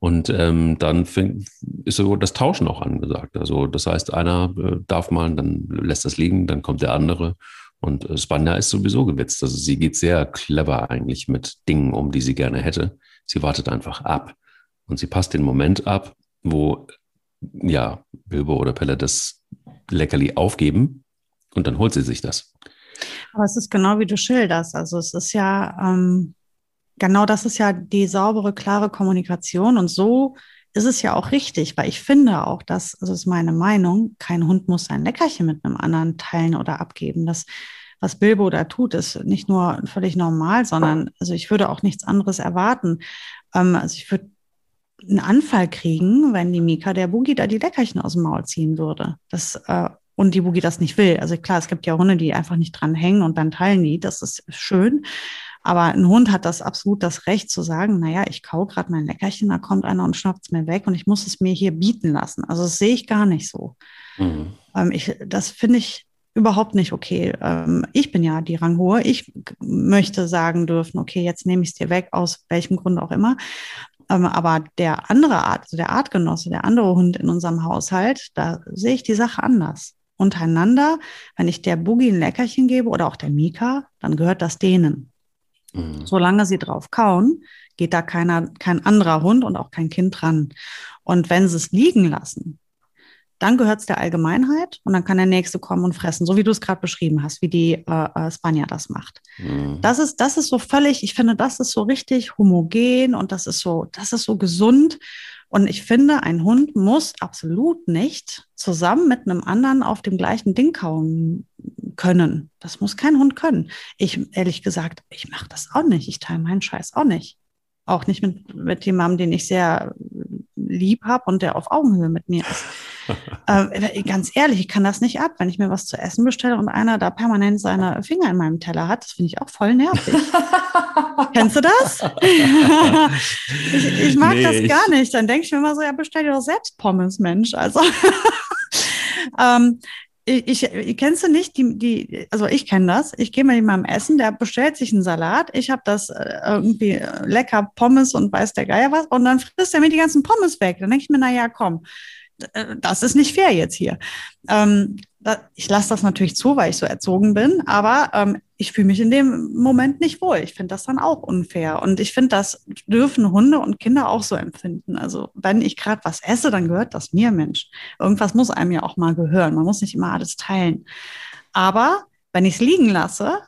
Und ähm, dann fing, ist so das Tauschen auch angesagt. Also das heißt, einer äh, darf mal, dann lässt das liegen, dann kommt der andere. Und äh, Spanja ist sowieso gewitzt. Also sie geht sehr clever eigentlich mit Dingen um, die sie gerne hätte. Sie wartet einfach ab. Und sie passt den Moment ab, wo ja, Bilbo oder Pelle das Leckerli aufgeben und dann holt sie sich das. Aber es ist genau wie du schilderst. Also es ist ja, ähm, genau das ist ja die saubere, klare Kommunikation. Und so ist es ja auch richtig, weil ich finde auch, dass, das ist meine Meinung, kein Hund muss sein Leckerchen mit einem anderen teilen oder abgeben. Das, was Bilbo da tut, ist nicht nur völlig normal, sondern also ich würde auch nichts anderes erwarten. Ähm, also ich würde einen Anfall kriegen, wenn die Mika der Boogie da die Leckerchen aus dem Maul ziehen würde. Das, äh, und die Boogie das nicht will. Also klar, es gibt ja Hunde, die einfach nicht dran hängen und dann teilen die. Das ist schön. Aber ein Hund hat das absolut das Recht zu sagen, naja, ich kau gerade mein Leckerchen, da kommt einer und schnappt es mir weg und ich muss es mir hier bieten lassen. Also das sehe ich gar nicht so. Mhm. Ähm, ich, das finde ich überhaupt nicht okay. Ähm, ich bin ja die Ranghohe. Ich möchte sagen dürfen, okay, jetzt nehme ich es dir weg, aus welchem Grund auch immer. Ähm, aber der andere Art, also der Artgenosse, der andere Hund in unserem Haushalt, da sehe ich die Sache anders. Untereinander, wenn ich der Boogie ein Leckerchen gebe oder auch der Mika, dann gehört das denen. Mhm. Solange sie drauf kauen, geht da keiner, kein anderer Hund und auch kein Kind dran. Und wenn sie es liegen lassen, dann gehört es der Allgemeinheit und dann kann der Nächste kommen und fressen, so wie du es gerade beschrieben hast, wie die äh, äh, Spanier das macht. Mhm. Das ist, das ist so völlig, ich finde, das ist so richtig homogen und das ist so, das ist so gesund. Und ich finde, ein Hund muss absolut nicht zusammen mit einem anderen auf dem gleichen Ding kauen können. Das muss kein Hund können. Ich, ehrlich gesagt, ich mache das auch nicht. Ich teile meinen Scheiß auch nicht. Auch nicht mit, mit jemandem, den ich sehr lieb habe und der auf Augenhöhe mit mir ist. äh, ganz ehrlich, ich kann das nicht ab, wenn ich mir was zu essen bestelle und einer da permanent seine Finger in meinem Teller hat. Das finde ich auch voll nervig. Kennst du das? ich, ich, mag nee, das gar nicht. Dann denke ich mir immer so, ja, bestell dir doch selbst Pommes, Mensch. Also ähm, ich, ich kennst du nicht die, die also ich kenne das. Ich gehe mal jemandem essen, der bestellt sich einen Salat. Ich habe das äh, irgendwie lecker Pommes und weiß der Geier was und dann frisst er mir die ganzen Pommes weg. Dann denke ich mir, na ja, komm, äh, das ist nicht fair jetzt hier. Ähm, ich lasse das natürlich zu, weil ich so erzogen bin, aber ähm, ich fühle mich in dem Moment nicht wohl. Ich finde das dann auch unfair. Und ich finde, das dürfen Hunde und Kinder auch so empfinden. Also wenn ich gerade was esse, dann gehört das mir, Mensch. Irgendwas muss einem ja auch mal gehören. Man muss nicht immer alles teilen. Aber wenn ich es liegen lasse,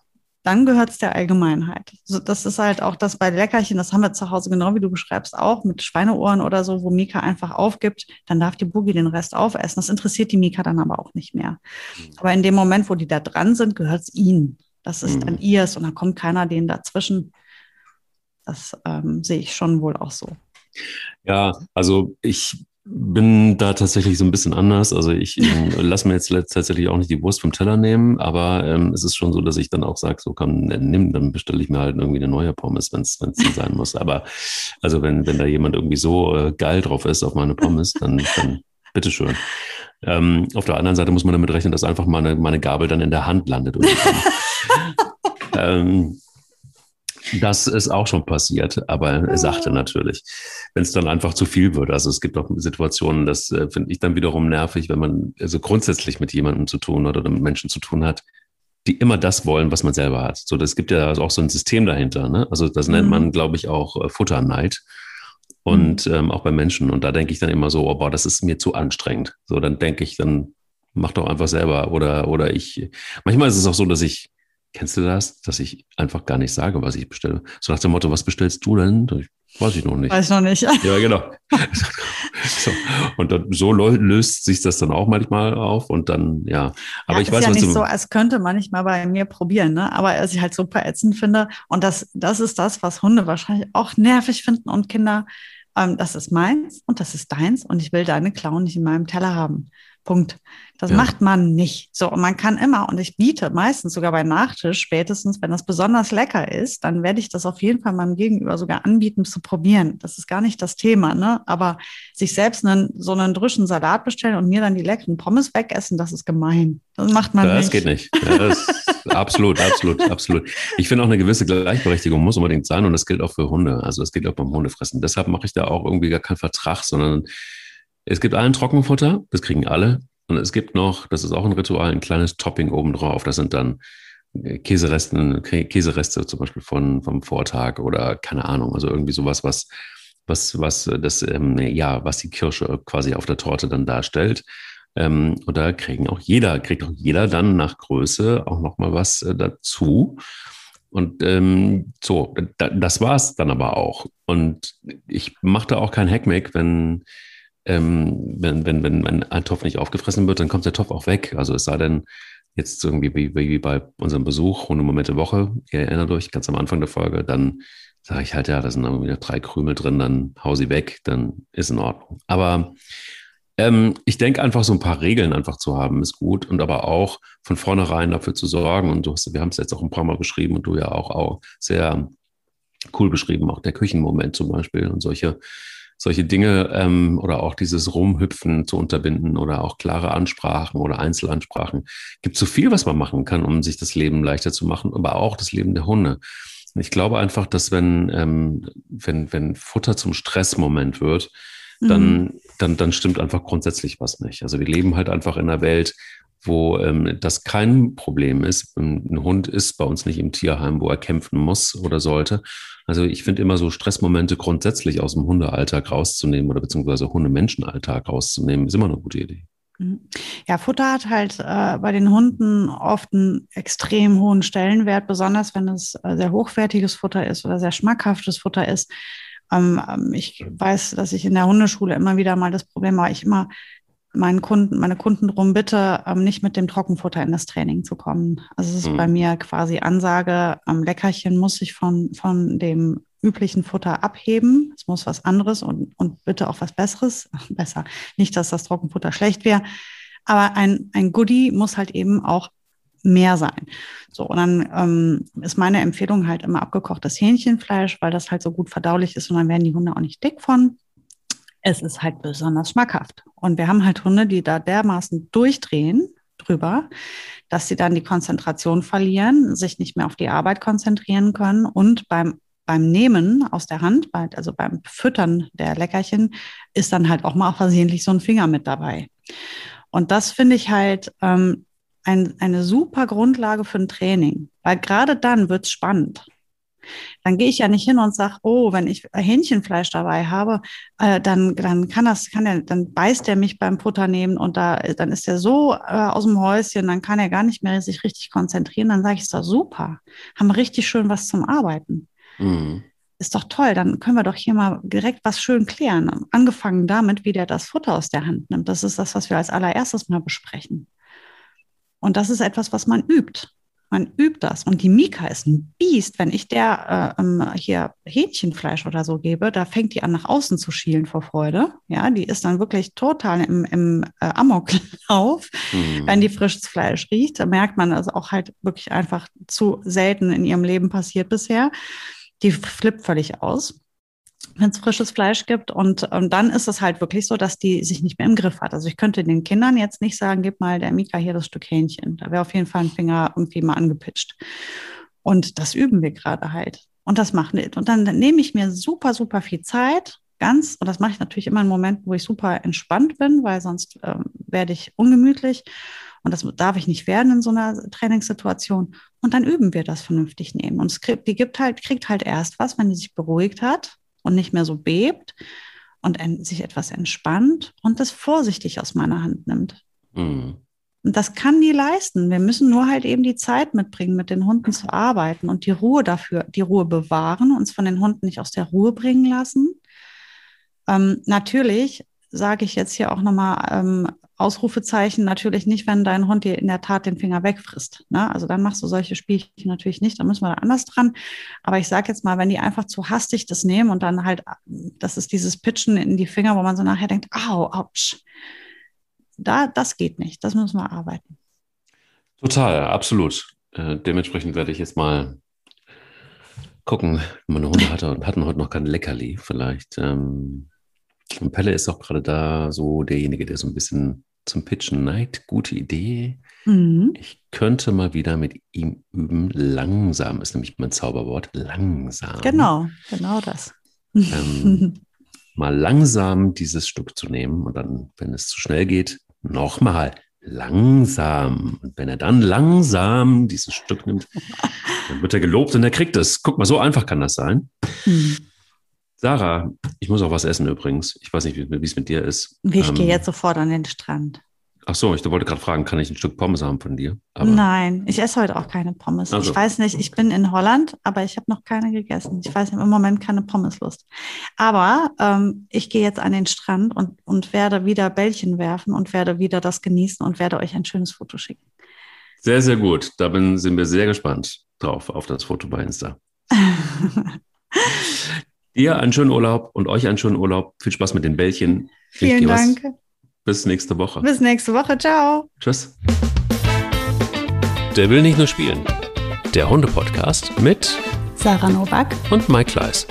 dann gehört es der Allgemeinheit. So, das ist halt auch das bei Leckerchen, das haben wir zu Hause genau wie du beschreibst, auch mit Schweineohren oder so, wo Mika einfach aufgibt, dann darf die Boogie den Rest aufessen. Das interessiert die Mika dann aber auch nicht mehr. Mhm. Aber in dem Moment, wo die da dran sind, gehört es ihnen. Das ist mhm. dann ihrs und dann kommt keiner denen dazwischen. Das ähm, sehe ich schon wohl auch so. Ja, also ich bin da tatsächlich so ein bisschen anders. Also ich ähm, lasse mir jetzt tatsächlich auch nicht die Wurst vom Teller nehmen, aber ähm, es ist schon so, dass ich dann auch sage, so komm, nimm, dann bestelle ich mir halt irgendwie eine neue Pommes, wenn es sein muss. Aber also wenn, wenn da jemand irgendwie so äh, geil drauf ist auf meine Pommes, dann, dann bitteschön. Ähm, auf der anderen Seite muss man damit rechnen, dass einfach meine, meine Gabel dann in der Hand landet. ähm, das ist auch schon passiert, aber er sagte natürlich, wenn es dann einfach zu viel wird. Also es gibt auch Situationen, das äh, finde ich dann wiederum nervig, wenn man also grundsätzlich mit jemandem zu tun hat oder mit Menschen zu tun hat, die immer das wollen, was man selber hat. So, das gibt ja auch so ein System dahinter. Ne? Also das nennt mhm. man, glaube ich, auch äh, Futterneid. Und mhm. ähm, auch bei Menschen. Und da denke ich dann immer so, oh, boah, das ist mir zu anstrengend. So, dann denke ich, dann mach doch einfach selber. Oder, oder ich, manchmal ist es auch so, dass ich Kennst du das, dass ich einfach gar nicht sage, was ich bestelle? So nach dem Motto, was bestellst du denn? Weiß ich noch nicht. Weiß noch nicht. Ja, genau. so. Und dann, so löst sich das dann auch manchmal auf und dann, ja. Aber ja, ich weiß, ist ja was nicht du so, als könnte man nicht mal bei mir probieren, ne? Aber was ich halt super ätzend finde, und das, das ist das, was Hunde wahrscheinlich auch nervig finden und Kinder, ähm, das ist meins und das ist deins und ich will deine Klauen nicht in meinem Teller haben. Punkt. Das ja. macht man nicht. So, und man kann immer, und ich biete meistens sogar bei Nachtisch, spätestens, wenn das besonders lecker ist, dann werde ich das auf jeden Fall meinem Gegenüber sogar anbieten zu probieren. Das ist gar nicht das Thema, ne? Aber sich selbst einen, so einen drischen Salat bestellen und mir dann die leckeren Pommes wegessen, das ist gemein. Das macht man das nicht. Das geht nicht. Das absolut, absolut, absolut. Ich finde auch eine gewisse Gleichberechtigung muss unbedingt sein und das gilt auch für Hunde. Also das gilt auch beim Hundefressen. Deshalb mache ich da auch irgendwie gar keinen Vertrag, sondern es gibt ein Trockenfutter, das kriegen alle. Und es gibt noch, das ist auch ein Ritual, ein kleines Topping obendrauf. Das sind dann äh, Käseresten, Käsereste zum Beispiel von, vom Vortag oder keine Ahnung, also irgendwie sowas, was, was, was das, ähm, ja, was die Kirsche quasi auf der Torte dann darstellt. Ähm, und da kriegen auch jeder, kriegt auch jeder dann nach Größe auch nochmal was äh, dazu. Und ähm, so, da, das war's dann aber auch. Und ich mache da auch kein Hackmack, wenn ähm, wenn, wenn, wenn ein Topf nicht aufgefressen wird, dann kommt der Topf auch weg. Also es sei denn, jetzt irgendwie wie, wie bei unserem Besuch, Runde Momente Woche, ihr erinnert euch, ganz am Anfang der Folge, dann sage ich halt, ja, da sind irgendwie noch drei Krümel drin, dann hau sie weg, dann ist in Ordnung. Aber ähm, ich denke einfach, so ein paar Regeln einfach zu haben, ist gut und aber auch von vornherein dafür zu sorgen. Und du hast, wir haben es jetzt auch ein paar Mal beschrieben und du ja auch, auch sehr cool beschrieben, auch der Küchenmoment zum Beispiel und solche solche Dinge ähm, oder auch dieses Rumhüpfen zu unterbinden oder auch klare Ansprachen oder Einzelansprachen. Gibt so viel, was man machen kann, um sich das Leben leichter zu machen, aber auch das Leben der Hunde. Ich glaube einfach, dass wenn, ähm, wenn, wenn Futter zum Stressmoment wird, dann, mhm. dann, dann stimmt einfach grundsätzlich was nicht. Also wir leben halt einfach in einer Welt, wo ähm, das kein Problem ist. Ein Hund ist bei uns nicht im Tierheim, wo er kämpfen muss oder sollte. Also ich finde immer so Stressmomente grundsätzlich aus dem Hundealltag rauszunehmen oder beziehungsweise Hundemenschenalltag rauszunehmen, ist immer eine gute Idee. Mhm. Ja, Futter hat halt äh, bei den Hunden oft einen extrem hohen Stellenwert, besonders wenn es äh, sehr hochwertiges Futter ist oder sehr schmackhaftes Futter ist. Ähm, ähm ich weiß, dass ich in der Hundeschule immer wieder mal das Problem war, ich immer meinen Kunden, meine Kunden darum bitte, ähm, nicht mit dem Trockenfutter in das Training zu kommen. Also es ist mhm. bei mir quasi Ansage, ähm, Leckerchen muss sich von, von dem üblichen Futter abheben. Es muss was anderes und, und bitte auch was Besseres. Besser. Nicht, dass das Trockenfutter schlecht wäre. Aber ein, ein Goodie muss halt eben auch mehr sein. So, und dann ähm, ist meine Empfehlung halt immer abgekochtes Hähnchenfleisch, weil das halt so gut verdaulich ist und dann werden die Hunde auch nicht dick von es ist halt besonders schmackhaft. Und wir haben halt Hunde, die da dermaßen durchdrehen drüber, dass sie dann die Konzentration verlieren, sich nicht mehr auf die Arbeit konzentrieren können und beim beim Nehmen aus der Hand, also beim Füttern der Leckerchen, ist dann halt auch mal versehentlich so ein Finger mit dabei. Und das finde ich halt ähm, ein, eine super Grundlage für ein Training, weil gerade dann wird es spannend. Dann gehe ich ja nicht hin und sage, oh, wenn ich Hähnchenfleisch dabei habe, äh, dann, dann kann das, kann der, dann beißt er mich beim Futter nehmen und da, dann ist er so äh, aus dem Häuschen, dann kann er gar nicht mehr sich richtig konzentrieren. Dann sage ich, ist doch super. Haben wir richtig schön was zum Arbeiten. Mhm. Ist doch toll, dann können wir doch hier mal direkt was schön klären. Angefangen damit, wie der das Futter aus der Hand nimmt. Das ist das, was wir als allererstes mal besprechen. Und das ist etwas, was man übt. Man übt das. Und die Mika ist ein Biest. Wenn ich der äh, ähm, hier Hähnchenfleisch oder so gebe, da fängt die an, nach außen zu schielen vor Freude. Ja, die ist dann wirklich total im, im äh, Amoklauf, mhm. wenn die frisches Fleisch riecht. Da merkt man das auch halt wirklich einfach zu selten in ihrem Leben passiert bisher. Die flippt völlig aus wenn es frisches Fleisch gibt. Und ähm, dann ist es halt wirklich so, dass die sich nicht mehr im Griff hat. Also ich könnte den Kindern jetzt nicht sagen, gib mal der Mika hier das Stück Hähnchen. Da wäre auf jeden Fall ein Finger irgendwie mal angepitcht. Und das üben wir gerade halt. Und das machen wir. Und dann nehme ich mir super, super viel Zeit. Ganz, und das mache ich natürlich immer in Momenten, wo ich super entspannt bin, weil sonst ähm, werde ich ungemütlich. Und das darf ich nicht werden in so einer Trainingssituation. Und dann üben wir das vernünftig nehmen. Und es kriegt, die gibt halt, kriegt halt erst was, wenn die sich beruhigt hat und nicht mehr so bebt und sich etwas entspannt und das vorsichtig aus meiner Hand nimmt. Mhm. Und das kann die leisten. Wir müssen nur halt eben die Zeit mitbringen, mit den Hunden zu arbeiten und die Ruhe dafür, die Ruhe bewahren, uns von den Hunden nicht aus der Ruhe bringen lassen. Ähm, natürlich sage ich jetzt hier auch nochmal ähm, Ausrufezeichen natürlich nicht, wenn dein Hund dir in der Tat den Finger wegfrisst. Ne? Also dann machst du solche Spielchen natürlich nicht, da müssen wir da anders dran. Aber ich sage jetzt mal, wenn die einfach zu hastig das nehmen und dann halt, das ist dieses Pitchen in die Finger, wo man so nachher denkt, au, ouch. Da, das geht nicht, das müssen wir arbeiten. Total, absolut. Äh, dementsprechend werde ich jetzt mal gucken, meine Hunde hatte, hatten heute noch kein Leckerli vielleicht. Ähm, und Pelle ist auch gerade da so derjenige, der so ein bisschen zum Pitchen neigt. Gute Idee. Mhm. Ich könnte mal wieder mit ihm üben. Langsam ist nämlich mein Zauberwort. Langsam. Genau, genau das. Ähm, mal langsam dieses Stück zu nehmen und dann, wenn es zu schnell geht, nochmal langsam. Und wenn er dann langsam dieses Stück nimmt, dann wird er gelobt und er kriegt es. Guck mal, so einfach kann das sein. Mhm. Sarah, ich muss auch was essen übrigens. Ich weiß nicht, wie es mit dir ist. Ich ähm, gehe jetzt sofort an den Strand. Ach so, ich wollte gerade fragen, kann ich ein Stück Pommes haben von dir? Aber Nein, ich esse heute auch keine Pommes. Also. Ich weiß nicht, ich bin in Holland, aber ich habe noch keine gegessen. Ich weiß im Moment keine Pommeslust. Aber ähm, ich gehe jetzt an den Strand und, und werde wieder Bällchen werfen und werde wieder das genießen und werde euch ein schönes Foto schicken. Sehr, sehr gut. Da bin, sind wir sehr gespannt drauf, auf das Foto bei Insta. Dir einen schönen Urlaub und euch einen schönen Urlaub. Viel Spaß mit den Bällchen. Vielen Dank. Bis nächste Woche. Bis nächste Woche. Ciao. Tschüss. Der will nicht nur spielen. Der Hunde-Podcast mit Sarah Novak und Mike Kleiss.